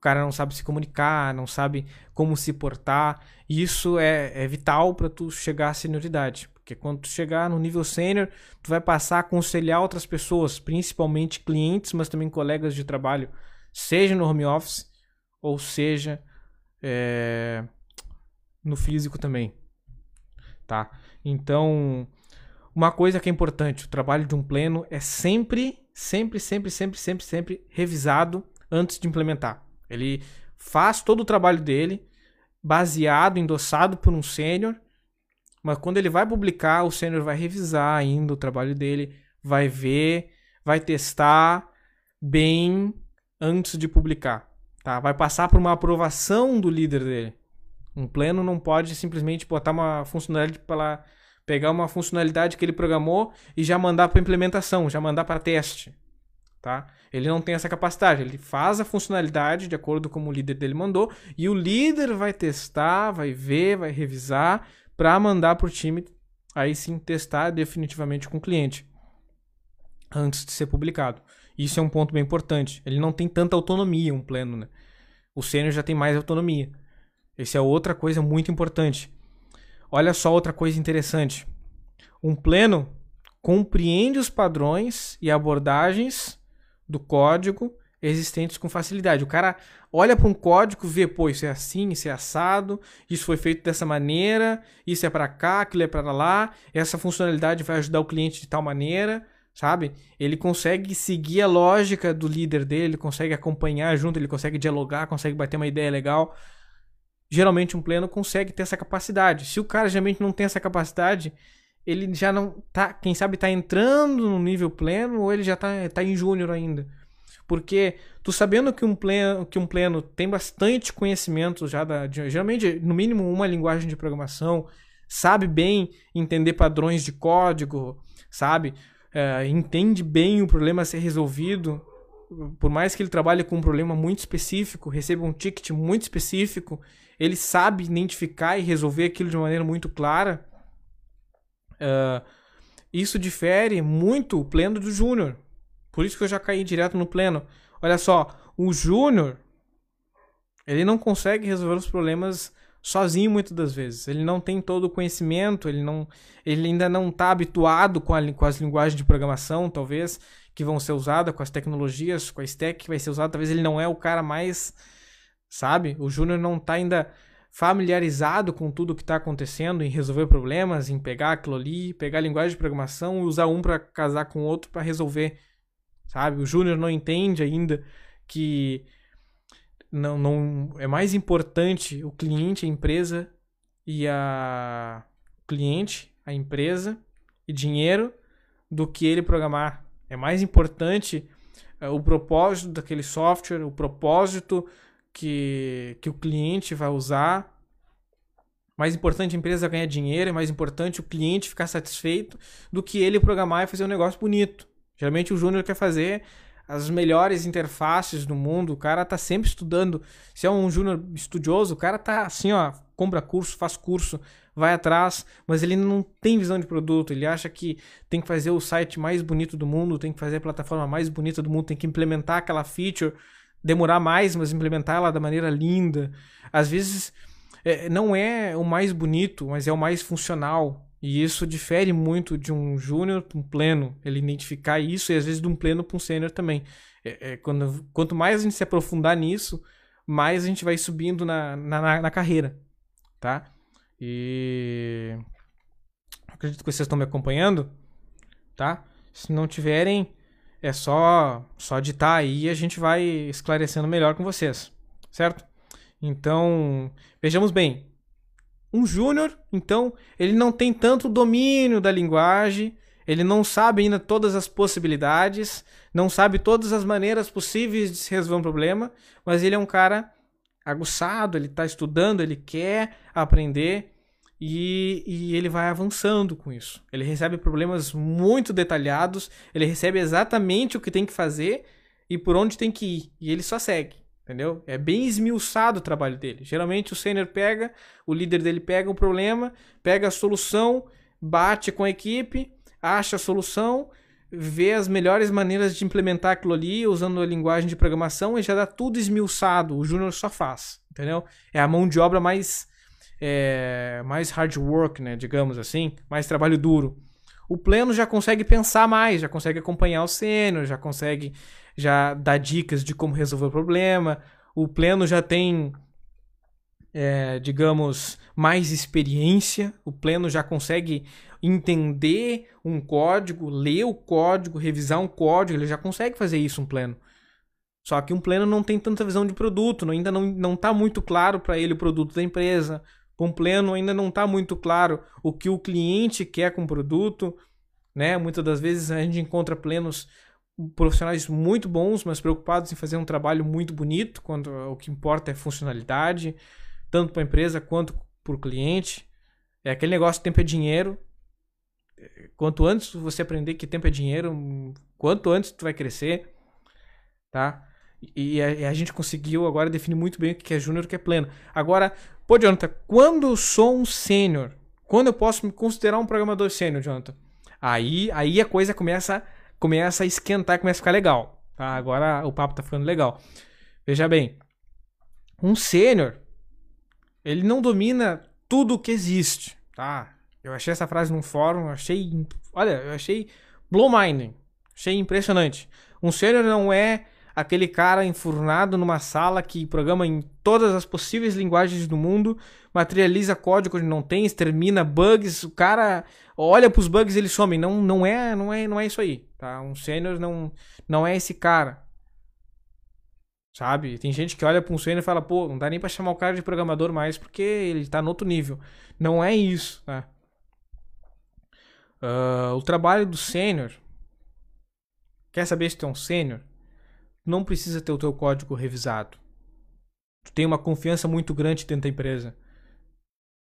O cara não sabe se comunicar, não sabe como se portar. E isso é, é vital para tu chegar à senioridade. Porque quando tu chegar no nível sênior, tu vai passar a aconselhar outras pessoas, principalmente clientes, mas também colegas de trabalho, seja no home office ou seja é, no físico também. Tá? Então, uma coisa que é importante, o trabalho de um pleno é sempre, sempre, sempre, sempre, sempre, sempre revisado antes de implementar. Ele faz todo o trabalho dele, baseado, endossado por um sênior, mas quando ele vai publicar, o sênior vai revisar ainda o trabalho dele, vai ver, vai testar bem antes de publicar. Tá? Vai passar por uma aprovação do líder dele. Um pleno não pode simplesmente botar uma funcionalidade para pegar uma funcionalidade que ele programou e já mandar para implementação, já mandar para teste, tá? Ele não tem essa capacidade, ele faz a funcionalidade de acordo com o líder dele mandou e o líder vai testar, vai ver, vai revisar para mandar para o time aí sim testar definitivamente com o cliente antes de ser publicado. Isso é um ponto bem importante. Ele não tem tanta autonomia, um pleno, né? O sênior já tem mais autonomia. Essa é outra coisa muito importante. Olha só outra coisa interessante. Um pleno compreende os padrões e abordagens do código existentes com facilidade. O cara olha para um código, vê, pô, isso é assim, isso é assado, isso foi feito dessa maneira, isso é para cá, aquilo é para lá, essa funcionalidade vai ajudar o cliente de tal maneira, sabe? Ele consegue seguir a lógica do líder dele, ele consegue acompanhar junto, ele consegue dialogar, consegue bater uma ideia legal geralmente um pleno consegue ter essa capacidade. Se o cara geralmente não tem essa capacidade, ele já não tá, quem sabe tá entrando no nível pleno ou ele já tá, tá em júnior ainda. Porque tu sabendo que um pleno, que um pleno tem bastante conhecimento já da, de, geralmente no mínimo uma linguagem de programação, sabe bem entender padrões de código, sabe? É, entende bem o problema a ser resolvido, por mais que ele trabalhe com um problema muito específico, receba um ticket muito específico, ele sabe identificar e resolver aquilo de maneira muito clara. Uh, isso difere muito o pleno do júnior. Por isso que eu já caí direto no pleno. Olha só, o júnior, ele não consegue resolver os problemas sozinho muitas das vezes. Ele não tem todo o conhecimento, ele, não, ele ainda não está habituado com, a, com as linguagens de programação, talvez, que vão ser usadas, com as tecnologias, com a stack que vai ser usada. Talvez ele não é o cara mais, sabe? O júnior não está ainda familiarizado com tudo que está acontecendo, em resolver problemas, em pegar aquilo ali, pegar a linguagem de programação e usar um para casar com o outro para resolver, sabe? O júnior não entende ainda que não, não é mais importante o cliente, a empresa e a o cliente, a empresa e dinheiro do que ele programar. É mais importante uh, o propósito daquele software, o propósito que, que o cliente vai usar. Mais importante a empresa ganhar dinheiro, é mais importante o cliente ficar satisfeito do que ele programar e fazer um negócio bonito. Geralmente o júnior quer fazer as melhores interfaces do mundo, o cara tá sempre estudando. Se é um júnior estudioso, o cara tá assim, ó, compra curso, faz curso, vai atrás, mas ele não tem visão de produto. Ele acha que tem que fazer o site mais bonito do mundo, tem que fazer a plataforma mais bonita do mundo, tem que implementar aquela feature, demorar mais, mas implementar ela da maneira linda. Às vezes é, não é o mais bonito, mas é o mais funcional. E isso difere muito de um júnior para um pleno. Ele identificar isso e às vezes de um pleno para um sênior também. É, é, quando, quanto mais a gente se aprofundar nisso, mais a gente vai subindo na, na, na carreira. Tá? E. Acredito que vocês estão me acompanhando. Tá? Se não tiverem, é só, só ditar aí e a gente vai esclarecendo melhor com vocês. Certo? Então, vejamos bem. Um júnior, então, ele não tem tanto domínio da linguagem, ele não sabe ainda todas as possibilidades, não sabe todas as maneiras possíveis de se resolver um problema, mas ele é um cara aguçado, ele está estudando, ele quer aprender e, e, ele vai avançando com isso. Ele recebe problemas muito detalhados, ele recebe exatamente o que tem que fazer e por onde tem que ir, e ele só segue. Entendeu? É bem esmiuçado o trabalho dele. Geralmente o sênior pega, o líder dele pega o problema, pega a solução, bate com a equipe, acha a solução, vê as melhores maneiras de implementar aquilo ali usando a linguagem de programação e já dá tudo esmiuçado. O júnior só faz, entendeu? É a mão de obra mais é, mais hard work, né, digamos assim, mais trabalho duro. O pleno já consegue pensar mais, já consegue acompanhar o sênior, já consegue já dá dicas de como resolver o problema. O pleno já tem, é, digamos, mais experiência. O pleno já consegue entender um código, ler o código, revisar um código. Ele já consegue fazer isso um pleno. Só que um pleno não tem tanta visão de produto, ainda não está muito claro para ele o produto da empresa. Um pleno ainda não está muito claro o que o cliente quer com o produto. Né? Muitas das vezes a gente encontra plenos profissionais muito bons, mas preocupados em fazer um trabalho muito bonito, quando o que importa é funcionalidade, tanto para a empresa quanto para o cliente. É aquele negócio, tempo é dinheiro. Quanto antes você aprender que tempo é dinheiro, quanto antes tu vai crescer, tá? E a, a gente conseguiu agora definir muito bem o que é júnior e o que é pleno. Agora, pô, Jonathan, quando eu sou um sênior, quando eu posso me considerar um programador sênior, Jonathan? Aí, aí a coisa começa começa a esquentar, começa a ficar legal. Tá? Agora o papo tá ficando legal. Veja bem, um sênior, ele não domina tudo o que existe, tá? Eu achei essa frase num fórum, achei, olha, eu achei blow minding, achei impressionante. Um sênior não é aquele cara enfurnado numa sala que programa em todas as possíveis linguagens do mundo, materializa código onde não tem, extermina bugs, o cara olha para os bugs e ele some. Não, não é, não é, não é isso aí, tá? Um sênior não, não é esse cara. Sabe? Tem gente que olha para um sênior e fala, pô, não dá nem para chamar o cara de programador mais porque ele tá no outro nível. Não é isso, tá? Uh, o trabalho do sênior. Quer saber se tu é um sênior? Não precisa ter o teu código revisado. Tu tem uma confiança muito grande dentro da empresa.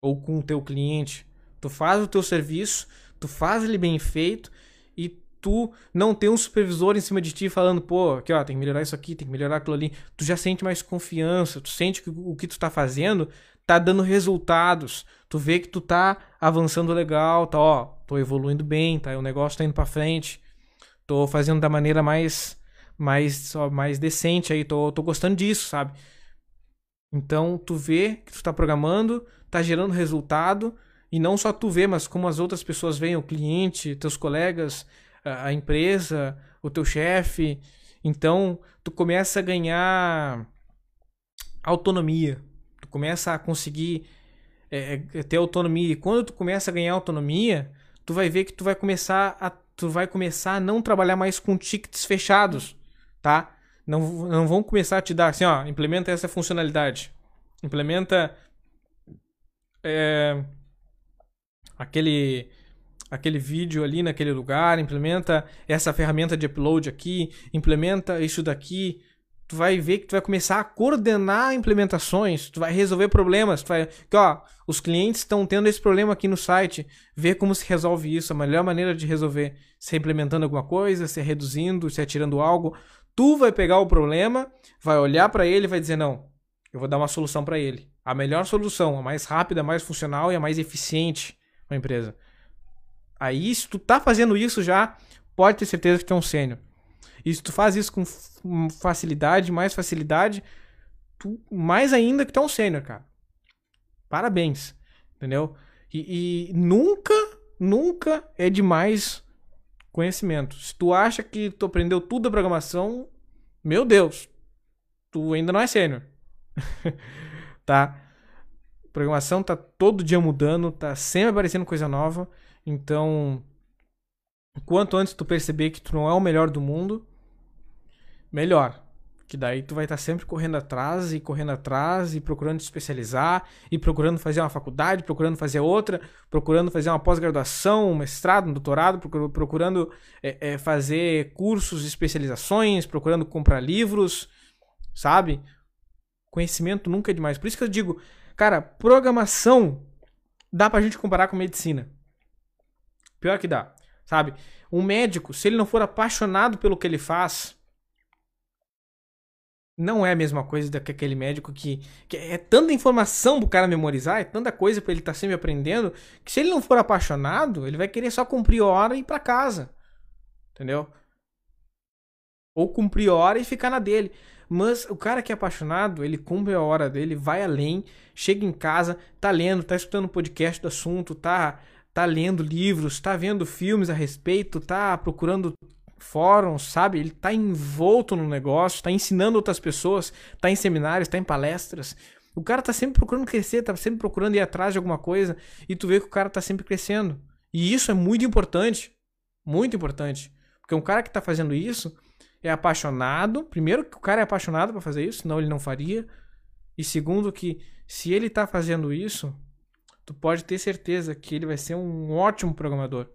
Ou com o teu cliente. Tu faz o teu serviço, tu faz ele bem feito e tu não tem um supervisor em cima de ti falando, pô, aqui ó, tem que melhorar isso aqui, tem que melhorar aquilo ali. Tu já sente mais confiança, tu sente que o que tu tá fazendo tá dando resultados. Tu vê que tu tá avançando legal, tá, ó, tô evoluindo bem, tá, o negócio tá indo para frente. Tô fazendo da maneira mais mais só mais decente aí, tô, tô gostando disso, sabe? Então, tu vê que tu tá programando, tá gerando resultado, e não só tu vê, mas como as outras pessoas veem, o cliente, teus colegas, a, empresa, o teu chefe. Então, tu começa a ganhar autonomia. Tu começa a conseguir é, é, ter autonomia. E quando tu começa a ganhar autonomia, tu vai ver que tu vai começar a tu vai começar a não trabalhar mais com tickets fechados, tá? Não, não vão começar a te dar assim, ó, implementa essa funcionalidade. Implementa é, aquele aquele vídeo ali naquele lugar, implementa essa ferramenta de upload aqui, implementa isso daqui, tu vai ver que tu vai começar a coordenar implementações, tu vai resolver problemas, tu vai, que ó, os clientes estão tendo esse problema aqui no site, ver como se resolve isso, a melhor maneira de resolver, se é implementando alguma coisa, se é reduzindo, se é tirando algo, tu vai pegar o problema, vai olhar para ele e vai dizer não, eu vou dar uma solução para ele, a melhor solução, a mais rápida, a mais funcional e a mais eficiente para a empresa. Aí, se tu tá fazendo isso já, pode ter certeza que tu é um sênior. E se tu faz isso com facilidade, mais facilidade, tu, mais ainda que tu é um sênior, cara. Parabéns. Entendeu? E, e, nunca, nunca é demais conhecimento. Se tu acha que tu aprendeu tudo da programação, meu Deus, tu ainda não é sênior. tá? programação tá todo dia mudando, tá sempre aparecendo coisa nova. Então, quanto antes tu perceber que tu não é o melhor do mundo, melhor. Que daí tu vai estar sempre correndo atrás e correndo atrás e procurando te especializar e procurando fazer uma faculdade, procurando fazer outra, procurando fazer uma pós-graduação, um mestrado, um doutorado, procurando é, é, fazer cursos, especializações, procurando comprar livros, sabe? Conhecimento nunca é demais. Por isso que eu digo, cara, programação dá pra gente comparar com medicina. Pior que dá, sabe? Um médico, se ele não for apaixonado pelo que ele faz, não é a mesma coisa que aquele médico que, que é tanta informação pro cara memorizar, é tanta coisa para ele estar tá sempre aprendendo, que se ele não for apaixonado, ele vai querer só cumprir hora e ir para casa. Entendeu? Ou cumprir hora e ficar na dele. Mas o cara que é apaixonado, ele cumpre a hora dele, vai além, chega em casa, tá lendo, tá escutando podcast do assunto, tá tá lendo livros, tá vendo filmes a respeito, tá procurando fóruns, sabe? Ele tá envolto no negócio, tá ensinando outras pessoas, tá em seminários, tá em palestras. O cara tá sempre procurando crescer, tá sempre procurando ir atrás de alguma coisa e tu vê que o cara tá sempre crescendo. E isso é muito importante, muito importante, porque um cara que tá fazendo isso é apaixonado, primeiro que o cara é apaixonado para fazer isso, senão ele não faria. E segundo que se ele tá fazendo isso, tu pode ter certeza que ele vai ser um ótimo programador.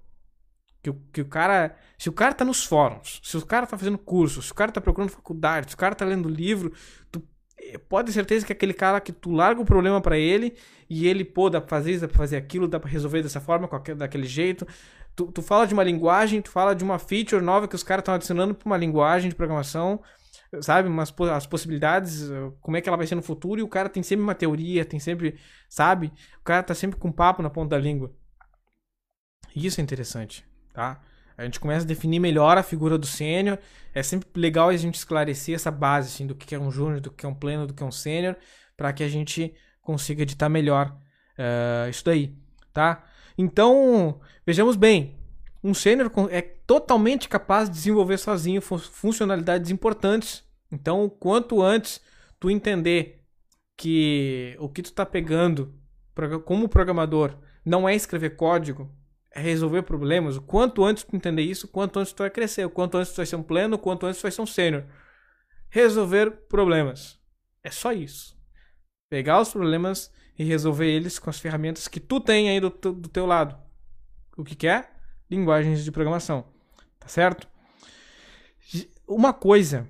Que, que o cara. Se o cara tá nos fóruns, se o cara tá fazendo curso, se o cara tá procurando faculdade, se o cara tá lendo livro, tu eh, pode ter certeza que aquele cara que tu larga o problema para ele e ele, pô, dá pra fazer isso, dá pra fazer aquilo, dá pra resolver dessa forma, qualquer, daquele jeito. Tu, tu fala de uma linguagem, tu fala de uma feature nova que os caras estão adicionando pra uma linguagem de programação, sabe? Umas, as possibilidades, como é que ela vai ser no futuro, e o cara tem sempre uma teoria, tem sempre, sabe? O cara tá sempre com papo na ponta da língua. Isso é interessante tá? A gente começa a definir melhor a figura do sênior. É sempre legal a gente esclarecer essa base assim, do que é um júnior, do que é um pleno, do que é um sênior, para que a gente consiga editar melhor uh, isso daí, tá? Então, vejamos bem, um sênior é totalmente capaz de desenvolver sozinho funcionalidades importantes. Então, quanto antes tu entender que o que tu está pegando como programador não é escrever código, resolver problemas, o quanto antes tu entender isso, o quanto antes tu vai crescer, o quanto antes tu vai ser um pleno, o quanto antes tu vai ser um sênior. Resolver problemas. É só isso. Pegar os problemas e resolver eles com as ferramentas que tu tem aí do, do teu lado. O que, que é? Linguagens de programação. Tá certo? Uma coisa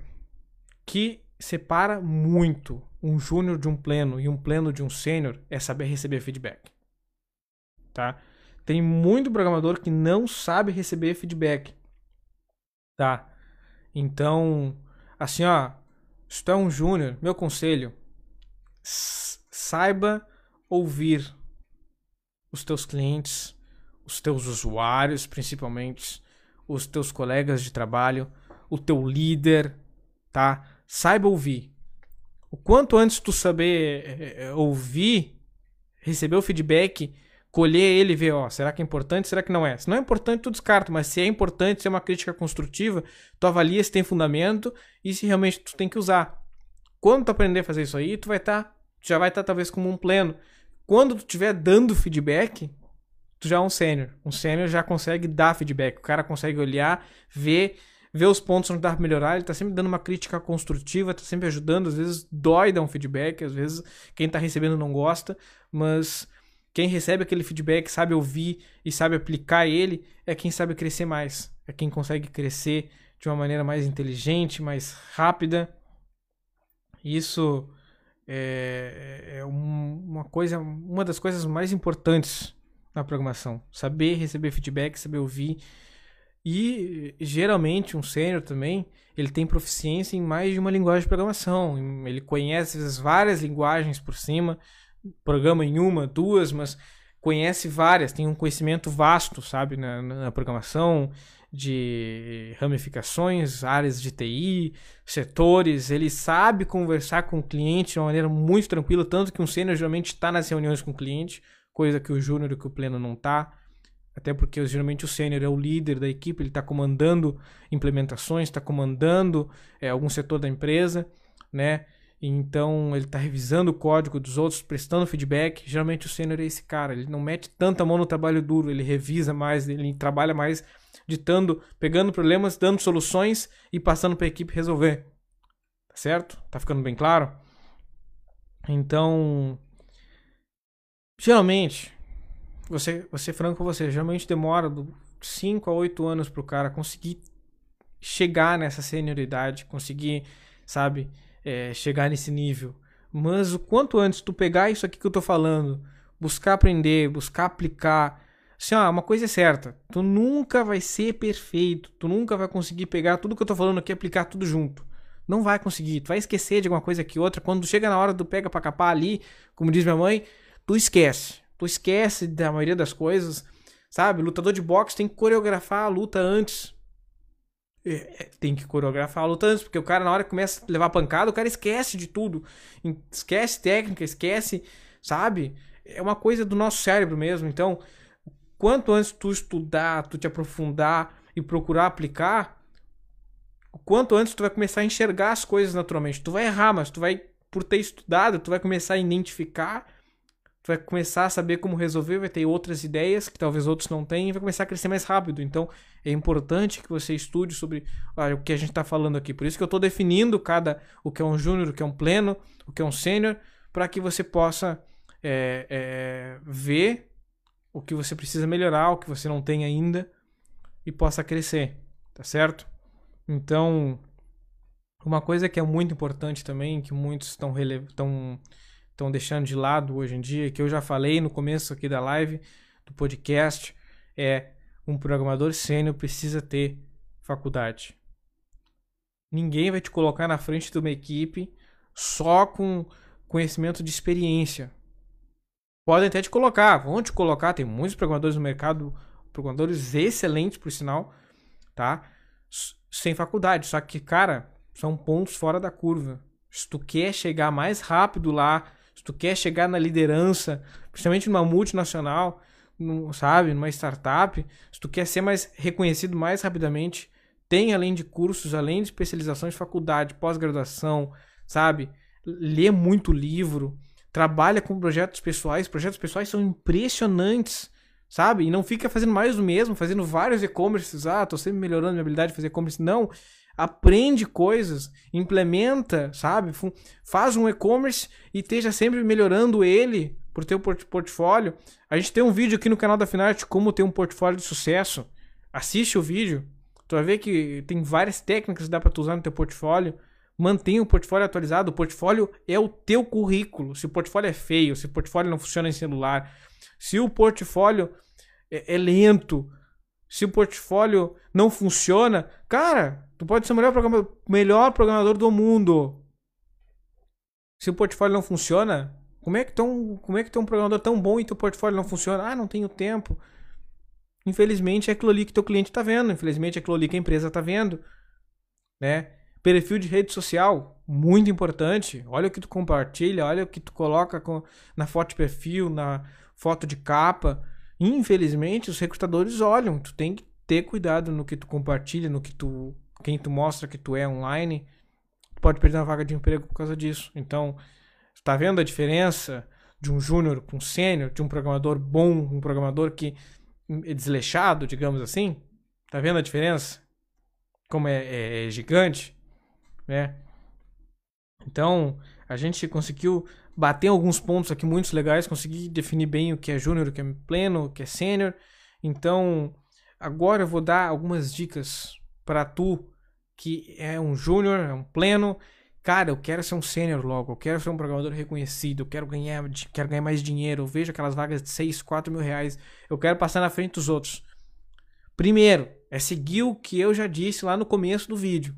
que separa muito um júnior de um pleno e um pleno de um sênior é saber receber feedback. Tá? Tem muito programador que não sabe receber feedback. Tá? Então, assim, ó, se tu é um júnior, meu conselho, saiba ouvir os teus clientes, os teus usuários, principalmente, os teus colegas de trabalho, o teu líder, tá? Saiba ouvir. O quanto antes tu saber é, é, ouvir, receber o feedback, colher ele e ver, ó, será que é importante, será que não é? Se não é importante, tu descarta, mas se é importante, se é uma crítica construtiva, tu avalia se tem fundamento e se realmente tu tem que usar. Quando tu aprender a fazer isso aí, tu vai estar, tá, já vai estar tá, talvez como um pleno. Quando tu estiver dando feedback, tu já é um sênior. Um sênior já consegue dar feedback. O cara consegue olhar, ver, ver os pontos onde dá pra melhorar. Ele tá sempre dando uma crítica construtiva, tá sempre ajudando. Às vezes dói dar um feedback, às vezes quem tá recebendo não gosta, mas quem recebe aquele feedback, sabe ouvir e sabe aplicar ele, é quem sabe crescer mais. É quem consegue crescer de uma maneira mais inteligente, mais rápida. Isso é, é uma coisa, uma das coisas mais importantes na programação. Saber receber feedback, saber ouvir. E geralmente um sênior também, ele tem proficiência em mais de uma linguagem de programação. Ele conhece as várias linguagens por cima, programa em uma, duas, mas conhece várias, tem um conhecimento vasto, sabe, na, na programação, de ramificações, áreas de TI, setores, ele sabe conversar com o cliente de uma maneira muito tranquila, tanto que um sênior geralmente está nas reuniões com o cliente, coisa que o júnior e que o pleno não tá. Até porque geralmente o sênior é o líder da equipe, ele está comandando implementações, está comandando é, algum setor da empresa, né? Então ele está revisando o código dos outros, prestando feedback. Geralmente o sênior é esse cara, ele não mete tanta mão no trabalho duro, ele revisa mais, ele trabalha mais ditando, pegando problemas, dando soluções e passando para a equipe resolver. Tá certo? Tá ficando bem claro? Então, Geralmente, você, você franco com você, geralmente demora 5 a 8 anos pro cara conseguir chegar nessa senioridade, conseguir, sabe, é, chegar nesse nível. Mas o quanto antes tu pegar isso aqui que eu tô falando, buscar aprender, buscar aplicar, assim, ó, uma coisa é certa, tu nunca vai ser perfeito, tu nunca vai conseguir pegar tudo que eu tô falando aqui e aplicar tudo junto. Não vai conseguir, tu vai esquecer de alguma coisa que outra, quando chega na hora do pega pra capar ali, como diz minha mãe, tu esquece. Tu esquece da maioria das coisas, sabe? Lutador de boxe tem que coreografar a luta antes. É, é, tem que coreografar a luta antes, porque o cara, na hora que começa a levar pancada, o cara esquece de tudo. Esquece técnica, esquece, sabe? É uma coisa do nosso cérebro mesmo. Então, quanto antes tu estudar, tu te aprofundar e procurar aplicar, quanto antes tu vai começar a enxergar as coisas naturalmente. Tu vai errar, mas tu vai, por ter estudado, tu vai começar a identificar tu vai começar a saber como resolver, vai ter outras ideias que talvez outros não tenham e vai começar a crescer mais rápido. Então é importante que você estude sobre o que a gente está falando aqui. Por isso que eu estou definindo cada o que é um júnior, o que é um pleno, o que é um sênior, para que você possa é, é, ver o que você precisa melhorar, o que você não tem ainda e possa crescer, tá certo? Então, uma coisa que é muito importante também, que muitos estão. Estão deixando de lado hoje em dia, que eu já falei no começo aqui da live, do podcast, é um programador sênior precisa ter faculdade. Ninguém vai te colocar na frente de uma equipe só com conhecimento de experiência. Podem até te colocar, vão te colocar, tem muitos programadores no mercado, programadores excelentes por sinal, tá? Sem faculdade, só que, cara, são pontos fora da curva. Se tu quer chegar mais rápido lá, tu quer chegar na liderança, principalmente numa multinacional, num, sabe, numa startup, se tu quer ser mais reconhecido mais rapidamente, tem além de cursos, além de especializações, faculdade, pós-graduação, sabe? Lê muito livro, trabalha com projetos pessoais, projetos pessoais são impressionantes, sabe? E não fica fazendo mais do mesmo, fazendo vários e-commerces, ah, tô sempre melhorando minha habilidade de fazer e-commerce. Não, aprende coisas, implementa, sabe? Faz um e-commerce e esteja sempre melhorando ele por teu portfólio. A gente tem um vídeo aqui no canal da Finarte como ter um portfólio de sucesso. Assiste o vídeo. Tu vai ver que tem várias técnicas que dá para tu usar no teu portfólio. Mantenha o portfólio atualizado. O portfólio é o teu currículo. Se o portfólio é feio, se o portfólio não funciona em celular, se o portfólio é, é lento, se o portfólio não funciona, cara, tu pode ser o melhor programador, melhor programador do mundo. Se o portfólio não funciona, como é que tão, como é que tem um programador tão bom e teu portfólio não funciona? Ah, não tenho tempo. Infelizmente é aquilo ali que teu cliente está vendo, infelizmente é aquilo ali que a empresa está vendo, né? Perfil de rede social, muito importante. Olha o que tu compartilha, olha o que tu coloca com, na foto de perfil, na foto de capa. Infelizmente, os recrutadores olham. Tu tem que ter cuidado no que tu compartilha, no que tu, quem tu mostra que tu é online. Tu pode perder uma vaga de emprego por causa disso. Então, tá vendo a diferença de um júnior para um sênior, de um programador bom, um programador que é desleixado, digamos assim? Tá vendo a diferença? Como é, é, é gigante, né? Então, a gente conseguiu bater alguns pontos aqui muito legais, consegui definir bem o que é júnior, o que é pleno, o que é sênior. Então, agora eu vou dar algumas dicas para tu que é um júnior, é um pleno. Cara, eu quero ser um sênior logo, eu quero ser um programador reconhecido, eu quero ganhar, quero ganhar mais dinheiro, eu vejo aquelas vagas de 6, 4 mil reais, eu quero passar na frente dos outros. Primeiro, é seguir o que eu já disse lá no começo do vídeo.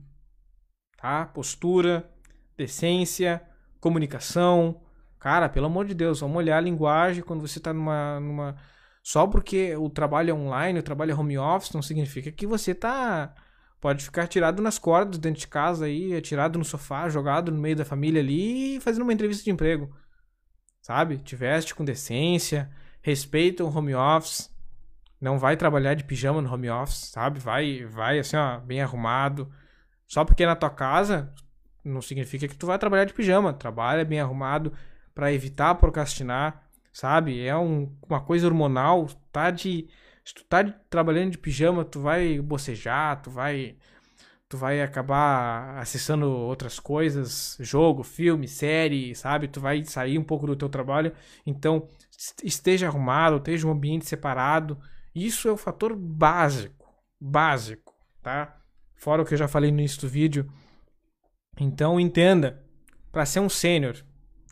Tá? Postura, decência, comunicação. Cara, pelo amor de Deus, vamos olhar a linguagem quando você está numa, numa. Só porque o trabalho é online, o trabalho é home office, não significa que você tá. Pode ficar tirado nas cordas dentro de casa aí, atirado no sofá, jogado no meio da família ali, fazendo uma entrevista de emprego. Sabe? Te veste com decência, respeita o home office. Não vai trabalhar de pijama no home office, sabe? Vai, vai assim, ó, bem arrumado. Só porque é na tua casa, não significa que tu vai trabalhar de pijama. Trabalha bem arrumado para evitar procrastinar, sabe? É um, uma coisa hormonal, tá de se tu tá de, trabalhando de pijama, tu vai bocejar, tu vai tu vai acabar acessando outras coisas, jogo, filme, série, sabe? Tu vai sair um pouco do teu trabalho. Então, esteja arrumado, esteja um ambiente separado. Isso é o fator básico, básico, tá? Fora o que eu já falei no início do vídeo, então entenda, para ser um sênior,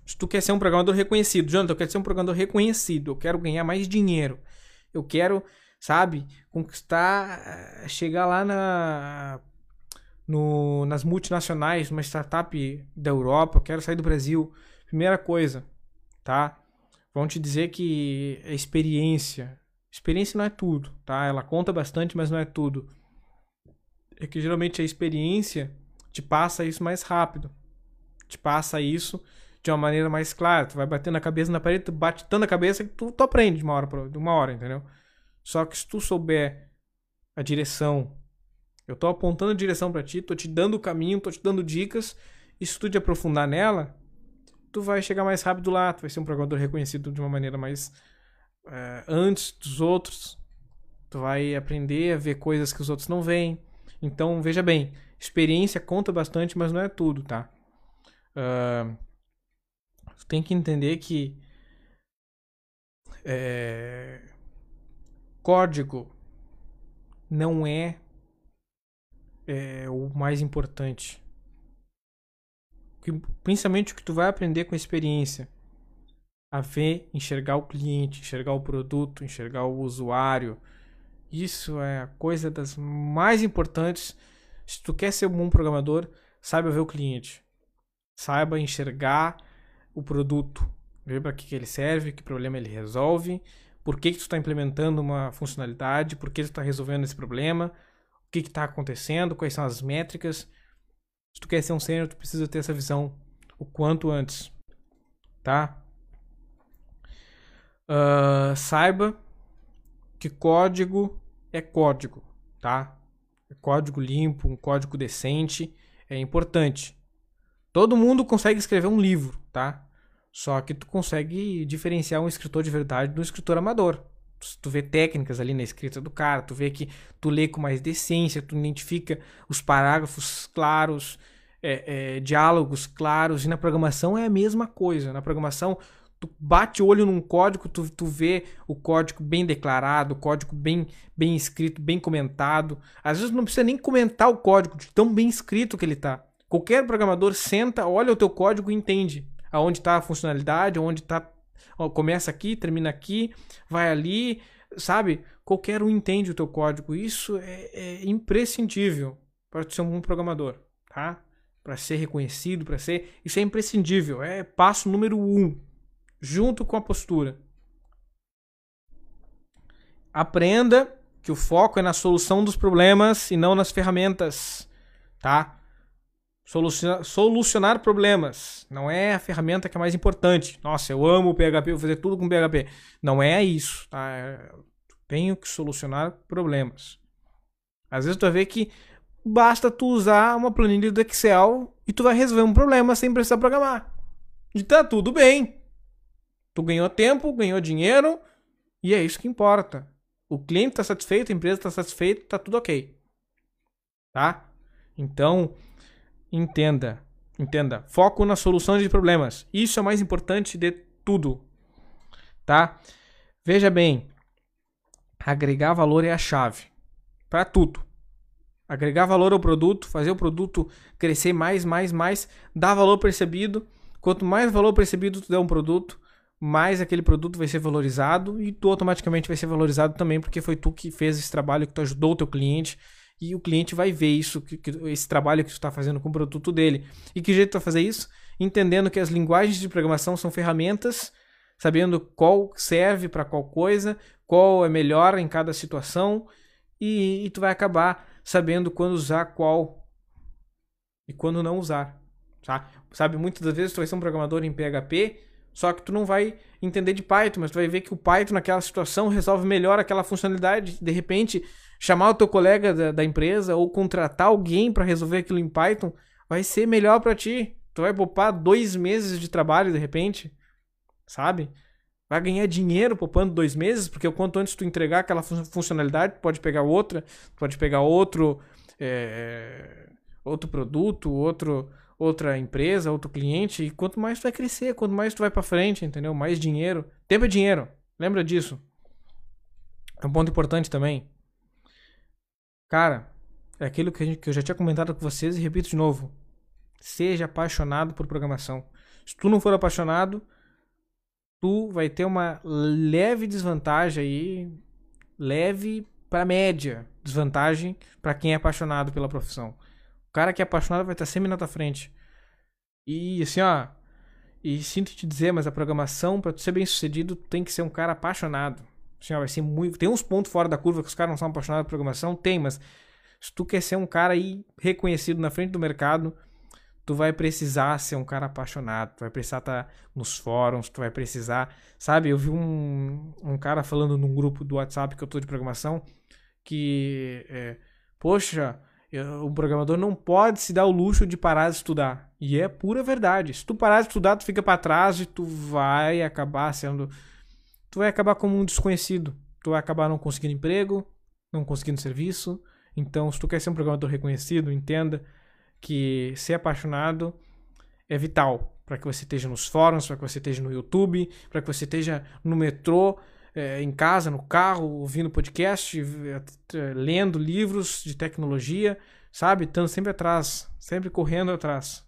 se tu quer ser um programador reconhecido, Jonathan, eu quero ser um programador reconhecido, eu quero ganhar mais dinheiro, eu quero, sabe, conquistar, eh, chegar lá na, no, nas multinacionais, uma startup da Europa, eu quero sair do Brasil. Primeira coisa, tá? Vão te dizer que é experiência. Experiência não é tudo, tá? Ela conta bastante, mas não é tudo. É que geralmente a experiência te passa isso mais rápido. Te passa isso de uma maneira mais clara. Tu vai batendo a cabeça na parede, tu bate tanto a cabeça que tu, tu aprende de uma hora pra, de uma hora, entendeu? Só que se tu souber a direção, eu tô apontando a direção para ti, tô te dando o caminho, tô te dando dicas, e se tu te aprofundar nela, tu vai chegar mais rápido lá, tu vai ser um programador reconhecido de uma maneira mais é, antes dos outros. Tu vai aprender a ver coisas que os outros não veem. Então, veja bem, experiência conta bastante, mas não é tudo, tá? Uh, tem que entender que é, código não é, é, o mais importante. Principalmente o que tu vai aprender com a experiência. A ver, enxergar o cliente, enxergar o produto, enxergar o usuário, isso é a coisa das mais importantes. Se tu quer ser um bom programador, saiba ver o cliente. Saiba enxergar o produto. Ver para que, que ele serve, que problema ele resolve, por que, que tu está implementando uma funcionalidade, por que tu está resolvendo esse problema, o que está acontecendo, quais são as métricas. Se tu quer ser um sênior, tu precisa ter essa visão o quanto antes. Tá? Uh, saiba que código é código, tá? Código limpo, um código decente é importante. Todo mundo consegue escrever um livro, tá? Só que tu consegue diferenciar um escritor de verdade do escritor amador. Tu vê técnicas ali na escrita do cara, tu vê que tu lê com mais decência, tu identifica os parágrafos claros, é, é, diálogos claros, e na programação é a mesma coisa. Na programação, tu bate o olho num código, tu, tu vê o código bem declarado, o código bem, bem escrito, bem comentado. Às vezes não precisa nem comentar o código, de tão bem escrito que ele está. Qualquer programador senta, olha o teu código e entende aonde está a funcionalidade, onde está. Começa aqui, termina aqui, vai ali, sabe? Qualquer um entende o teu código. Isso é, é imprescindível para ser um bom programador, tá? Para ser reconhecido, para ser. Isso é imprescindível. É passo número um junto com a postura. Aprenda que o foco é na solução dos problemas e não nas ferramentas, tá? Solucionar, solucionar problemas não é a ferramenta que é mais importante. Nossa, eu amo o PHP, vou fazer tudo com PHP. Não é isso, tá? Tenho que solucionar problemas. Às vezes tu vai ver que basta tu usar uma planilha do Excel e tu vai resolver um problema sem precisar programar. E tá tudo bem. Tu ganhou tempo, ganhou dinheiro e é isso que importa. O cliente está satisfeito, a empresa está satisfeita, está tudo ok. Tá? Então, entenda. Entenda. Foco na solução de problemas. Isso é o mais importante de tudo. Tá? Veja bem. Agregar valor é a chave. Para tudo. Agregar valor ao produto, fazer o produto crescer mais, mais, mais, dar valor percebido. Quanto mais valor percebido tu der um produto, mais aquele produto vai ser valorizado e tu automaticamente vai ser valorizado também porque foi tu que fez esse trabalho, que tu ajudou o teu cliente e o cliente vai ver isso, que, que esse trabalho que tu está fazendo com o produto dele. E que jeito tu vai fazer isso? Entendendo que as linguagens de programação são ferramentas, sabendo qual serve para qual coisa, qual é melhor em cada situação e, e tu vai acabar sabendo quando usar qual e quando não usar. Tá? Sabe, muitas das vezes tu vai ser um programador em PHP só que tu não vai entender de Python, mas tu vai ver que o Python naquela situação resolve melhor aquela funcionalidade. De repente, chamar o teu colega da, da empresa ou contratar alguém para resolver aquilo em Python vai ser melhor para ti. Tu vai poupar dois meses de trabalho de repente, sabe? Vai ganhar dinheiro poupando dois meses, porque o quanto antes tu entregar aquela funcionalidade, tu pode pegar outra, pode pegar outro, é, outro produto, outro outra empresa, outro cliente, e quanto mais tu vai crescer, quanto mais tu vai para frente, entendeu? Mais dinheiro. Tempo é dinheiro. Lembra disso. É um ponto importante também. Cara, é aquilo que, gente, que eu já tinha comentado com vocês e repito de novo. Seja apaixonado por programação. Se tu não for apaixonado, tu vai ter uma leve desvantagem aí, leve para média desvantagem para quem é apaixonado pela profissão cara que é apaixonado vai estar sempre na tua frente. E assim, ó. E sinto te dizer, mas a programação, para tu ser bem sucedido, tem que ser um cara apaixonado. Assim, ó, vai ser muito. Tem uns pontos fora da curva que os caras não são apaixonados por programação? Tem, mas se tu quer ser um cara aí reconhecido na frente do mercado, tu vai precisar ser um cara apaixonado, tu vai precisar estar tá nos fóruns, tu vai precisar, sabe? Eu vi um, um cara falando num grupo do WhatsApp que eu tô de programação que, é, poxa, o programador não pode se dar o luxo de parar de estudar. E é pura verdade. Se tu parar de estudar, tu fica para trás e tu vai acabar sendo. Tu vai acabar como um desconhecido. Tu vai acabar não conseguindo emprego, não conseguindo serviço. Então, se tu quer ser um programador reconhecido, entenda que ser apaixonado é vital para que você esteja nos fóruns, para que você esteja no YouTube, para que você esteja no metrô, é, em casa, no carro, ouvindo podcast, lendo livros de tecnologia, sabe? Estando sempre atrás, sempre correndo atrás.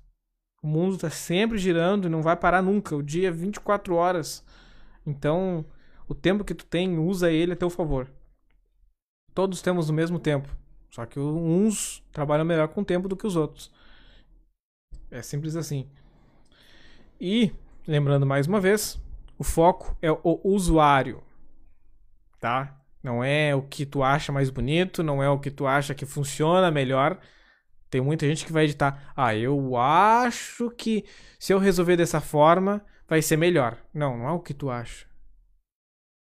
O mundo está sempre girando e não vai parar nunca. O dia é 24 horas. Então, o tempo que tu tem, usa ele a teu favor. Todos temos o mesmo tempo. Só que uns trabalham melhor com o tempo do que os outros. É simples assim. E, lembrando mais uma vez, o foco é o usuário tá? Não é o que tu acha mais bonito, não é o que tu acha que funciona melhor. Tem muita gente que vai editar. Ah, eu acho que se eu resolver dessa forma vai ser melhor. Não, não é o que tu acha.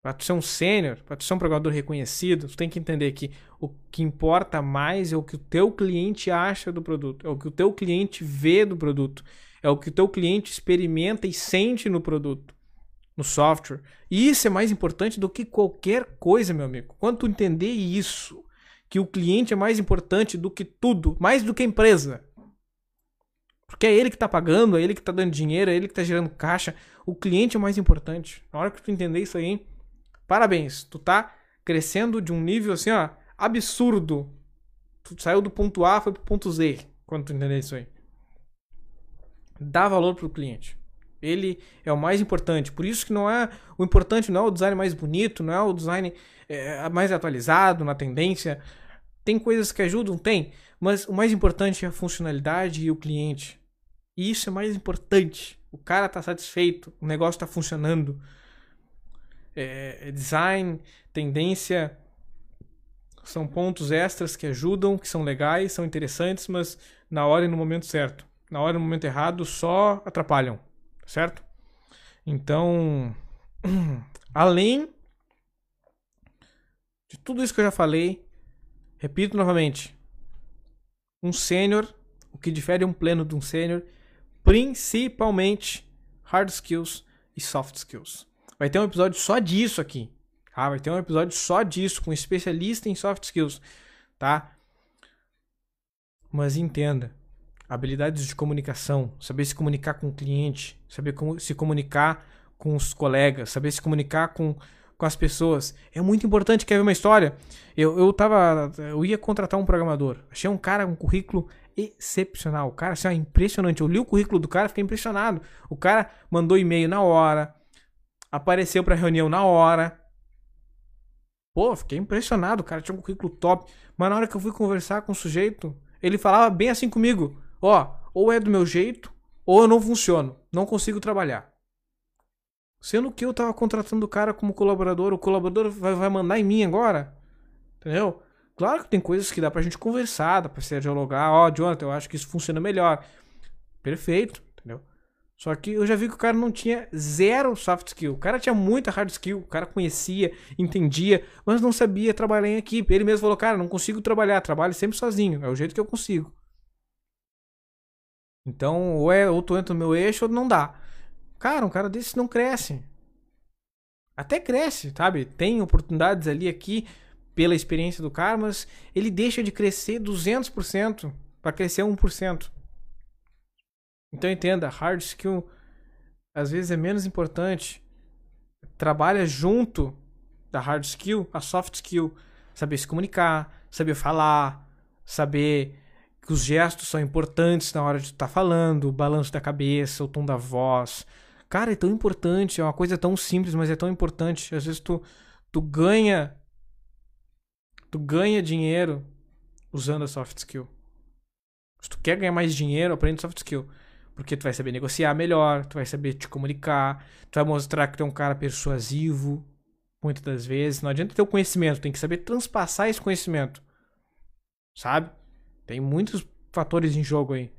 Para tu ser um sênior, para tu ser um programador reconhecido, tu tem que entender que o que importa mais é o que o teu cliente acha do produto, é o que o teu cliente vê do produto, é o que o teu cliente experimenta e sente no produto no software. E isso é mais importante do que qualquer coisa, meu amigo. Quando tu entender isso, que o cliente é mais importante do que tudo, mais do que a empresa. Porque é ele que está pagando, é ele que está dando dinheiro, é ele que está gerando caixa. O cliente é mais importante. Na hora que tu entender isso aí, parabéns. Tu tá crescendo de um nível assim, ó, absurdo. Tu saiu do ponto A, foi pro ponto Z. Quando tu entender isso aí. Dá valor pro cliente. Ele é o mais importante. Por isso que não é o importante não é o design mais bonito, não é o design é, mais atualizado na tendência. Tem coisas que ajudam, tem, mas o mais importante é a funcionalidade e o cliente. E isso é mais importante. O cara está satisfeito, o negócio está funcionando. É, é, design, tendência, são pontos extras que ajudam, que são legais, são interessantes, mas na hora e no momento certo. Na hora e no momento errado só atrapalham, certo? Então, além de tudo isso que eu já falei, repito novamente: um sênior, o que difere um pleno de um sênior, principalmente hard skills e soft skills. Vai ter um episódio só disso aqui. Tá? Vai ter um episódio só disso, com um especialista em soft skills. Tá? Mas entenda. Habilidades de comunicação, saber se comunicar com o cliente, saber como se comunicar com os colegas, saber se comunicar com, com as pessoas. É muito importante. Quer ver uma história? Eu, eu tava. Eu ia contratar um programador. Achei um cara um currículo excepcional. O cara, assim, ó, impressionante. Eu li o currículo do cara, fiquei impressionado. O cara mandou e-mail na hora, apareceu pra reunião na hora. Pô, fiquei impressionado. O cara tinha um currículo top. Mas na hora que eu fui conversar com o sujeito, ele falava bem assim comigo: Ó, ou é do meu jeito, ou eu não funciono. Não consigo trabalhar. Sendo que eu tava contratando o cara como colaborador, o colaborador vai, vai mandar em mim agora. Entendeu? Claro que tem coisas que dá pra gente conversar, dá pra se dialogar. Ó, oh, Jonathan, eu acho que isso funciona melhor. Perfeito, entendeu? Só que eu já vi que o cara não tinha zero soft skill. O cara tinha muita hard skill. O cara conhecia, entendia, mas não sabia trabalhar em equipe. Ele mesmo falou, cara, não consigo trabalhar, trabalho sempre sozinho. É o jeito que eu consigo. Então, ou, é, ou tu entra no meu eixo ou não dá. Cara, um cara desse não cresce. Até cresce, sabe? Tem oportunidades ali aqui pela experiência do cara, mas ele deixa de crescer 200% para crescer 1%. Então entenda, hard skill às vezes é menos importante. Trabalha junto da hard skill a soft skill. Saber se comunicar, saber falar, saber que os gestos são importantes na hora de estar tá falando, o balanço da cabeça, o tom da voz. Cara, é tão importante, é uma coisa tão simples, mas é tão importante. Às vezes tu, tu ganha tu ganha dinheiro usando a soft skill. Se tu quer ganhar mais dinheiro, aprende soft skill. Porque tu vai saber negociar melhor, tu vai saber te comunicar, tu vai mostrar que tu é um cara persuasivo, muitas das vezes. Não adianta ter o conhecimento, tem que saber transpassar esse conhecimento. Sabe? Tem muitos fatores em jogo aí.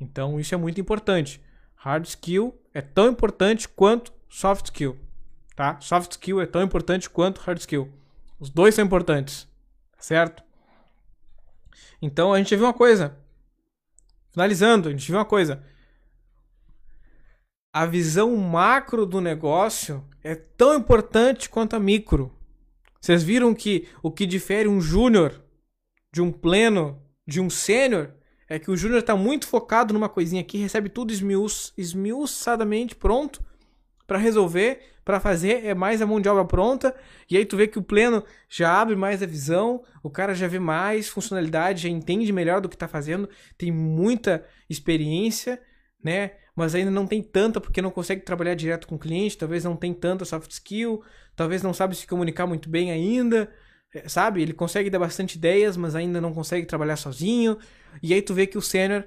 Então isso é muito importante. Hard skill é tão importante quanto soft skill. Tá? Soft skill é tão importante quanto hard skill. Os dois são importantes. Certo? Então a gente viu uma coisa. Finalizando, a gente viu uma coisa. A visão macro do negócio é tão importante quanto a micro. Vocês viram que o que difere um júnior de um pleno, de um sênior, é que o júnior está muito focado numa coisinha aqui, recebe tudo esmiuç, esmiuçadamente pronto para resolver, para fazer, é mais a mão de obra pronta, e aí tu vê que o pleno já abre mais a visão, o cara já vê mais funcionalidade, já entende melhor do que está fazendo, tem muita experiência, né? Mas ainda não tem tanta porque não consegue trabalhar direto com o cliente, talvez não tem tanta soft skill, talvez não sabe se comunicar muito bem ainda, sabe? Ele consegue dar bastante ideias, mas ainda não consegue trabalhar sozinho. E aí tu vê que o sênior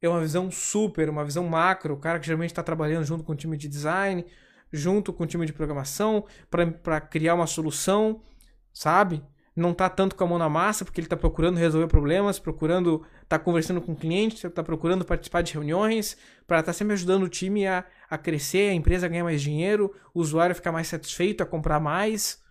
é uma visão super, uma visão macro, o cara que geralmente está trabalhando junto com o time de design, junto com o time de programação para criar uma solução, sabe? Não tá tanto com a mão na massa, porque ele está procurando resolver problemas, procurando tá conversando com o cliente, está procurando participar de reuniões, para estar tá sempre ajudando o time a, a crescer, a empresa a ganhar mais dinheiro, o usuário ficar mais satisfeito, a comprar mais.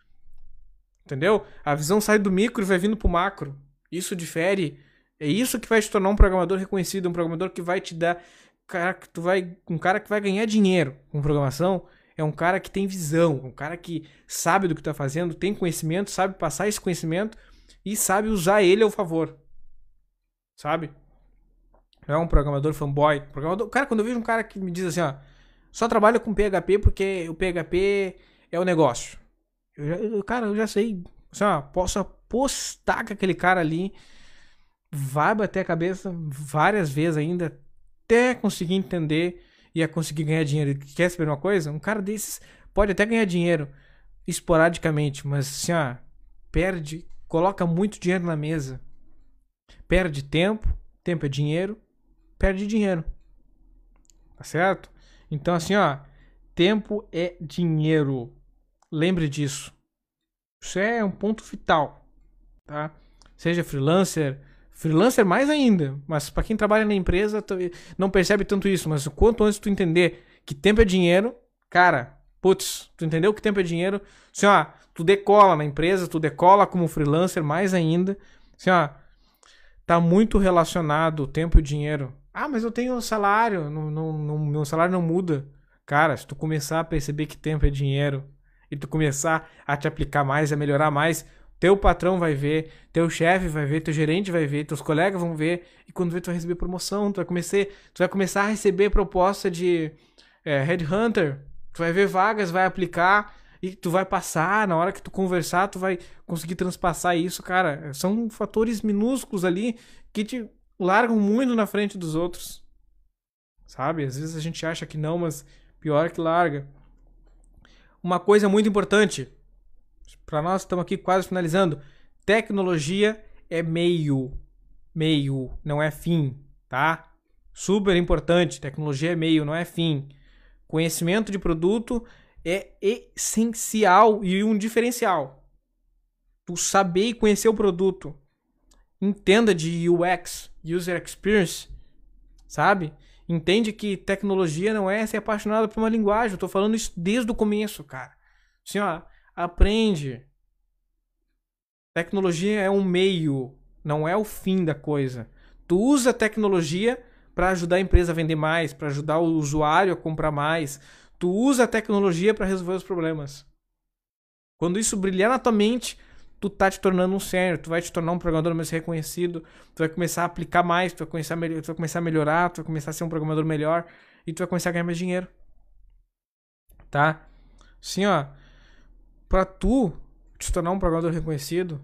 Entendeu? A visão sai do micro e vai vindo pro macro. Isso difere. É isso que vai te tornar um programador reconhecido, um programador que vai te dar. Cara, que tu vai, um cara que vai ganhar dinheiro com programação é um cara que tem visão, um cara que sabe do que está fazendo, tem conhecimento, sabe passar esse conhecimento e sabe usar ele ao favor. Sabe? Não é um programador fanboy. Programador... Cara, quando eu vejo um cara que me diz assim, ó, só trabalha com PHP porque o PHP é o negócio. Eu já, eu, cara, eu já sei. Assim, ó, posso apostar que aquele cara ali vai bater a cabeça várias vezes ainda até conseguir entender ia conseguir ganhar dinheiro. Quer saber uma coisa? Um cara desses pode até ganhar dinheiro esporadicamente, mas assim, ó, perde, coloca muito dinheiro na mesa. Perde tempo, tempo é dinheiro, perde dinheiro. Tá certo? Então assim, ó, tempo é dinheiro. Lembre disso. Isso é um ponto vital. tá? Seja freelancer, freelancer mais ainda, mas para quem trabalha na empresa não percebe tanto isso, mas o quanto antes tu entender que tempo é dinheiro, cara, putz, tu entendeu que tempo é dinheiro? Assim, ó, tu decola na empresa, tu decola como freelancer mais ainda. Assim, ó, tá muito relacionado tempo e dinheiro. Ah, mas eu tenho salário, não, não, não, meu salário não muda. Cara, se tu começar a perceber que tempo é dinheiro e tu começar a te aplicar mais, a melhorar mais, teu patrão vai ver, teu chefe vai ver, teu gerente vai ver, teus colegas vão ver, e quando vê tu vai receber promoção, tu vai começar, tu vai começar a receber proposta de é, headhunter, tu vai ver vagas, vai aplicar e tu vai passar, na hora que tu conversar, tu vai conseguir transpassar isso, cara. São fatores minúsculos ali que te largam muito na frente dos outros. Sabe? Às vezes a gente acha que não, mas pior que larga. Uma coisa muito importante, para nós estamos aqui quase finalizando. Tecnologia é meio, meio, não é fim, tá? Super importante, tecnologia é meio, não é fim. Conhecimento de produto é essencial e um diferencial. Tu saber e conhecer o produto. Entenda de UX, User Experience, sabe? Entende que tecnologia não é ser apaixonado por uma linguagem. Eu tô falando isso desde o começo, cara. Assim, ó, aprende. Tecnologia é um meio, não é o fim da coisa. Tu usa a tecnologia para ajudar a empresa a vender mais, para ajudar o usuário a comprar mais, Tu usa a tecnologia para resolver os problemas. Quando isso brilhar na tua mente, tu tá te tornando um sênior, tu vai te tornar um programador mais reconhecido, tu vai começar a aplicar mais, tu vai começar tu vai começar a melhorar, tu vai começar a ser um programador melhor e tu vai começar a ganhar mais dinheiro. Tá? Sim, ó. Pra tu te tornar um programador reconhecido,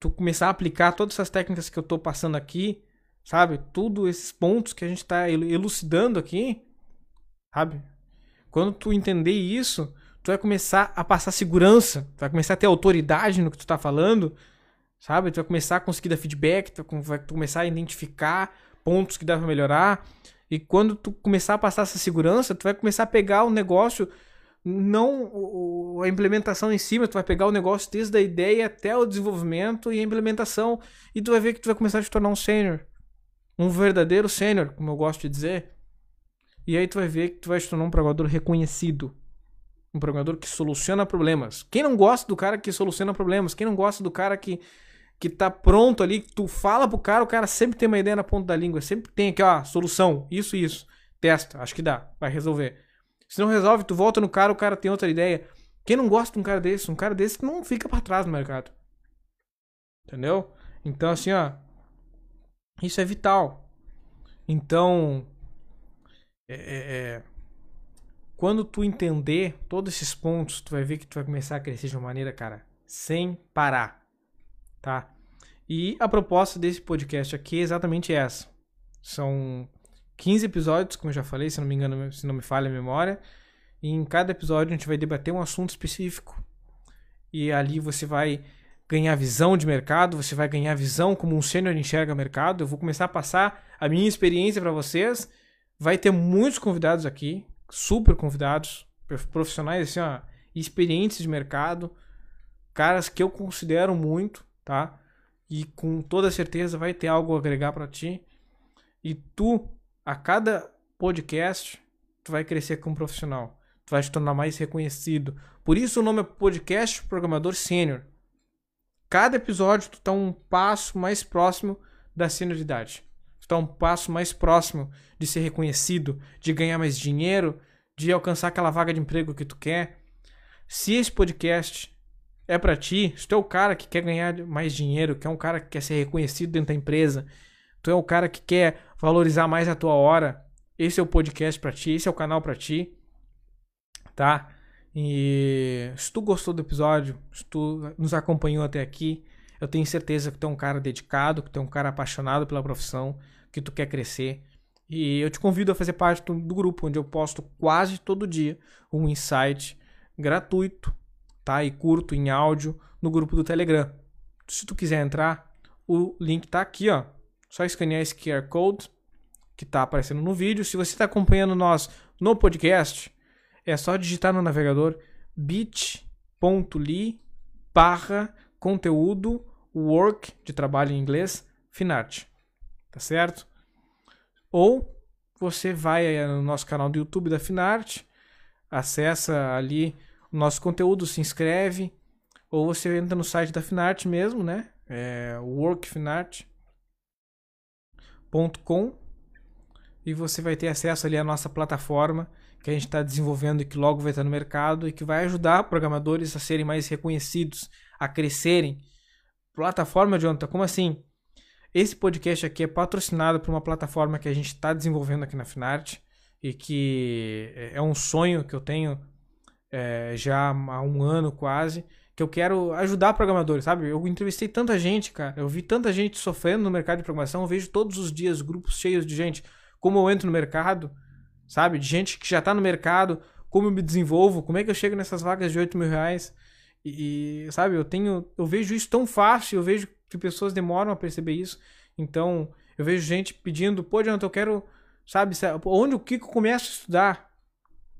tu começar a aplicar todas essas técnicas que eu tô passando aqui, sabe? Tudo esses pontos que a gente tá elucidando aqui, sabe? Quando tu entender isso, tu vai começar a passar segurança, tu vai começar a ter autoridade no que tu tá falando, sabe? Tu vai começar a conseguir dar feedback, tu vai começar a identificar pontos que dá pra melhorar. E quando tu começar a passar essa segurança, tu vai começar a pegar o negócio, não a implementação em cima, tu vai pegar o negócio desde a ideia até o desenvolvimento e a implementação. E tu vai ver que tu vai começar a te tornar um sênior. Um verdadeiro sênior, como eu gosto de dizer. E aí tu vai ver que tu vai se tornar um programador reconhecido. Um programador que soluciona problemas. Quem não gosta do cara que soluciona problemas? Quem não gosta do cara que, que tá pronto ali, que tu fala pro cara, o cara sempre tem uma ideia na ponta da língua. Sempre tem aqui, ó, solução, isso isso. Testa, acho que dá, vai resolver. Se não resolve, tu volta no cara, o cara tem outra ideia. Quem não gosta de um cara desse? Um cara desse não fica para trás no mercado. Entendeu? Então, assim, ó. Isso é vital. Então, é, é, é, quando tu entender todos esses pontos, tu vai ver que tu vai começar a crescer de uma maneira, cara, sem parar, tá? E a proposta desse podcast aqui é exatamente essa. São 15 episódios, como eu já falei, se não me engano, se não me falha a memória. E em cada episódio a gente vai debater um assunto específico. E ali você vai ganhar visão de mercado, você vai ganhar visão como um sênior enxerga mercado. Eu vou começar a passar a minha experiência para vocês Vai ter muitos convidados aqui, super convidados, profissionais assim, ó, experientes de mercado, caras que eu considero muito, tá? E com toda certeza vai ter algo a agregar para ti. E tu, a cada podcast, tu vai crescer como profissional. Tu vai te tornar mais reconhecido. Por isso o nome é Podcast Programador Sênior. Cada episódio tu tá um passo mais próximo da senioridade está um passo mais próximo de ser reconhecido, de ganhar mais dinheiro, de alcançar aquela vaga de emprego que tu quer. Se esse podcast é para ti, se tu é o cara que quer ganhar mais dinheiro, que é um cara que quer ser reconhecido dentro da empresa, tu é o cara que quer valorizar mais a tua hora, esse é o podcast para ti, esse é o canal para ti, tá? E se tu gostou do episódio, se tu nos acompanhou até aqui, eu tenho certeza que tu é um cara dedicado, que tu é um cara apaixonado pela profissão, que tu quer crescer. E eu te convido a fazer parte do, grupo, onde eu posto quase todo dia um insight gratuito, tá? E curto em áudio no grupo do Telegram. Se tu quiser entrar, o link tá aqui, ó. Só escanear esse QR Code que tá aparecendo no vídeo. Se você está acompanhando nós no podcast, é só digitar no navegador bit.ly barra conteúdo work, de trabalho em inglês, Finart. Tá certo? Ou você vai no nosso canal do YouTube da Finart, acessa ali o nosso conteúdo, se inscreve, ou você entra no site da Finart mesmo, né? É workfinart.com e você vai ter acesso ali à nossa plataforma que a gente está desenvolvendo e que logo vai estar no mercado e que vai ajudar programadores a serem mais reconhecidos, a crescerem. Plataforma, Jonathan, como assim? Esse podcast aqui é patrocinado por uma plataforma que a gente está desenvolvendo aqui na Finart e que é um sonho que eu tenho é, já há um ano quase, que eu quero ajudar programadores, sabe? Eu entrevistei tanta gente, cara, eu vi tanta gente sofrendo no mercado de programação, eu vejo todos os dias grupos cheios de gente, como eu entro no mercado, sabe? De gente que já está no mercado, como eu me desenvolvo, como é que eu chego nessas vagas de 8 mil reais. E, sabe, eu tenho. Eu vejo isso tão fácil, eu vejo que pessoas demoram a perceber isso. Então, eu vejo gente pedindo, pô, Jonathan, eu quero, sabe, onde o que eu começo a estudar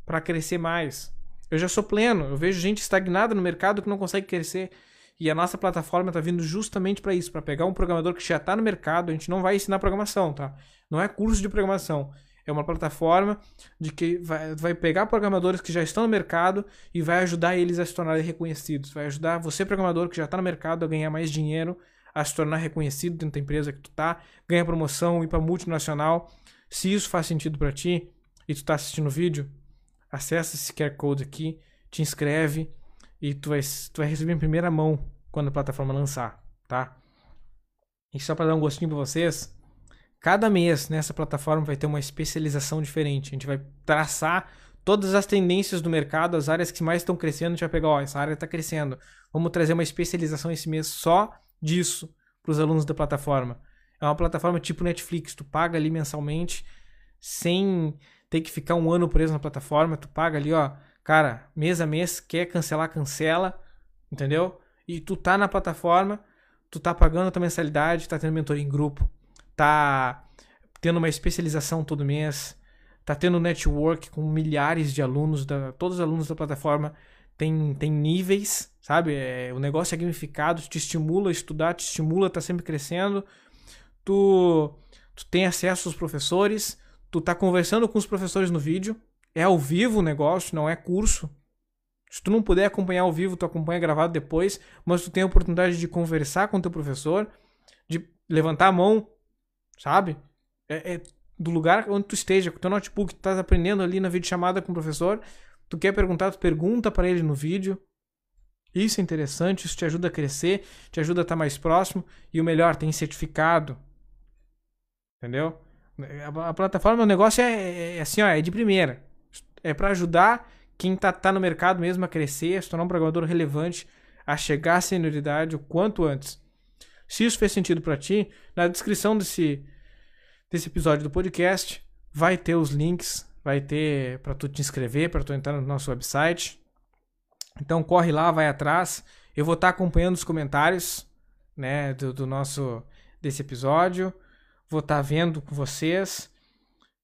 para crescer mais? Eu já sou pleno, eu vejo gente estagnada no mercado que não consegue crescer. E a nossa plataforma está vindo justamente para isso, para pegar um programador que já está no mercado. A gente não vai ensinar programação, tá? Não é curso de programação. É uma plataforma de que vai, vai pegar programadores que já estão no mercado e vai ajudar eles a se tornarem reconhecidos. Vai ajudar você, programador que já está no mercado, a ganhar mais dinheiro, a se tornar reconhecido dentro da empresa que tu tá, ganhar promoção, ir para multinacional. Se isso faz sentido para ti e tu está assistindo o vídeo, acessa esse QR Code aqui, te inscreve e tu vai, tu vai receber em primeira mão quando a plataforma lançar, tá? E só para dar um gostinho para vocês, Cada mês nessa plataforma vai ter uma especialização diferente. A gente vai traçar todas as tendências do mercado, as áreas que mais estão crescendo. A gente vai pegar, ó, essa área está crescendo. Vamos trazer uma especialização esse mês só disso para os alunos da plataforma. É uma plataforma tipo Netflix. Tu paga ali mensalmente sem ter que ficar um ano preso na plataforma. Tu paga ali, ó, cara, mês a mês, quer cancelar, cancela, entendeu? E tu tá na plataforma, tu tá pagando a tua mensalidade, tá tendo mentoria em grupo tá tendo uma especialização todo mês, tá tendo network com milhares de alunos, da, todos os alunos da plataforma tem, tem níveis, sabe? É, o negócio é gamificado, te estimula a estudar, te estimula a tá sempre crescendo. Tu, tu tem acesso aos professores, tu tá conversando com os professores no vídeo, é ao vivo o negócio, não é curso. Se tu não puder acompanhar ao vivo, tu acompanha gravado depois, mas tu tem a oportunidade de conversar com o teu professor, de levantar a mão, sabe? É, é, do lugar onde tu esteja, com o teu notebook, tu estás aprendendo ali na videochamada com o professor, tu quer perguntar, tu pergunta para ele no vídeo. Isso é interessante, isso te ajuda a crescer, te ajuda a estar mais próximo e o melhor, tem certificado. Entendeu? A, a plataforma, o negócio é, é, é, assim, ó, é de primeira. É para ajudar quem tá, tá no mercado mesmo a crescer, a se tornar um programador relevante, a chegar à senioridade o quanto antes. Se isso fez sentido para ti, na descrição desse, desse episódio do podcast vai ter os links, vai ter para tu te inscrever, para tu entrar no nosso website. Então corre lá, vai atrás. Eu vou estar tá acompanhando os comentários, né, do, do nosso desse episódio. Vou estar tá vendo com vocês.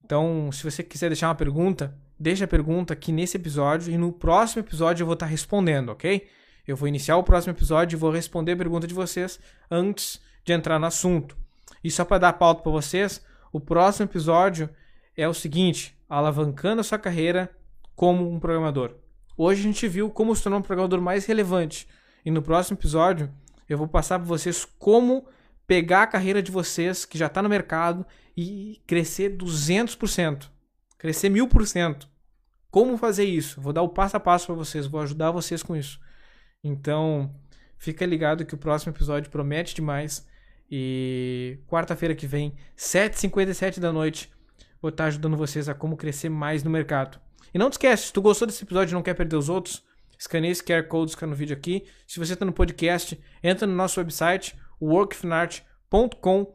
Então, se você quiser deixar uma pergunta, deixa a pergunta aqui nesse episódio e no próximo episódio eu vou estar tá respondendo, ok? Eu vou iniciar o próximo episódio e vou responder a pergunta de vocês antes de entrar no assunto. E só para dar pauta para vocês, o próximo episódio é o seguinte: alavancando a sua carreira como um programador. Hoje a gente viu como se tornar um programador mais relevante. E no próximo episódio eu vou passar para vocês como pegar a carreira de vocês que já está no mercado e crescer 200%, crescer 1000%. Como fazer isso? Vou dar o passo a passo para vocês, vou ajudar vocês com isso. Então, fica ligado que o próximo episódio promete demais. E quarta-feira que vem, 7h57 da noite, vou estar ajudando vocês a como crescer mais no mercado. E não te esquece, se tu gostou desse episódio e não quer perder os outros, escaneie esse QR Code que no vídeo aqui. Se você está no podcast, entra no nosso website, workfinart.com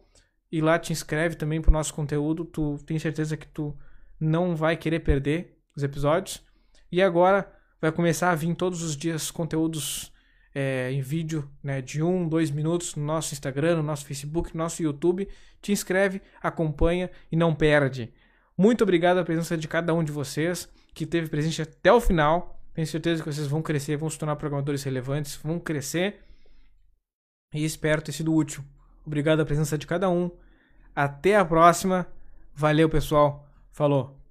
e lá te inscreve também para o nosso conteúdo. Tu tem certeza que tu não vai querer perder os episódios. E agora vai começar a vir todos os dias conteúdos é, em vídeo né, de um, dois minutos no nosso Instagram, no nosso Facebook, no nosso YouTube. Te inscreve, acompanha e não perde. Muito obrigado pela presença de cada um de vocês que teve presente até o final. Tenho certeza que vocês vão crescer, vão se tornar programadores relevantes, vão crescer E espero ter sido útil. Obrigado a presença de cada um. Até a próxima. Valeu, pessoal. Falou.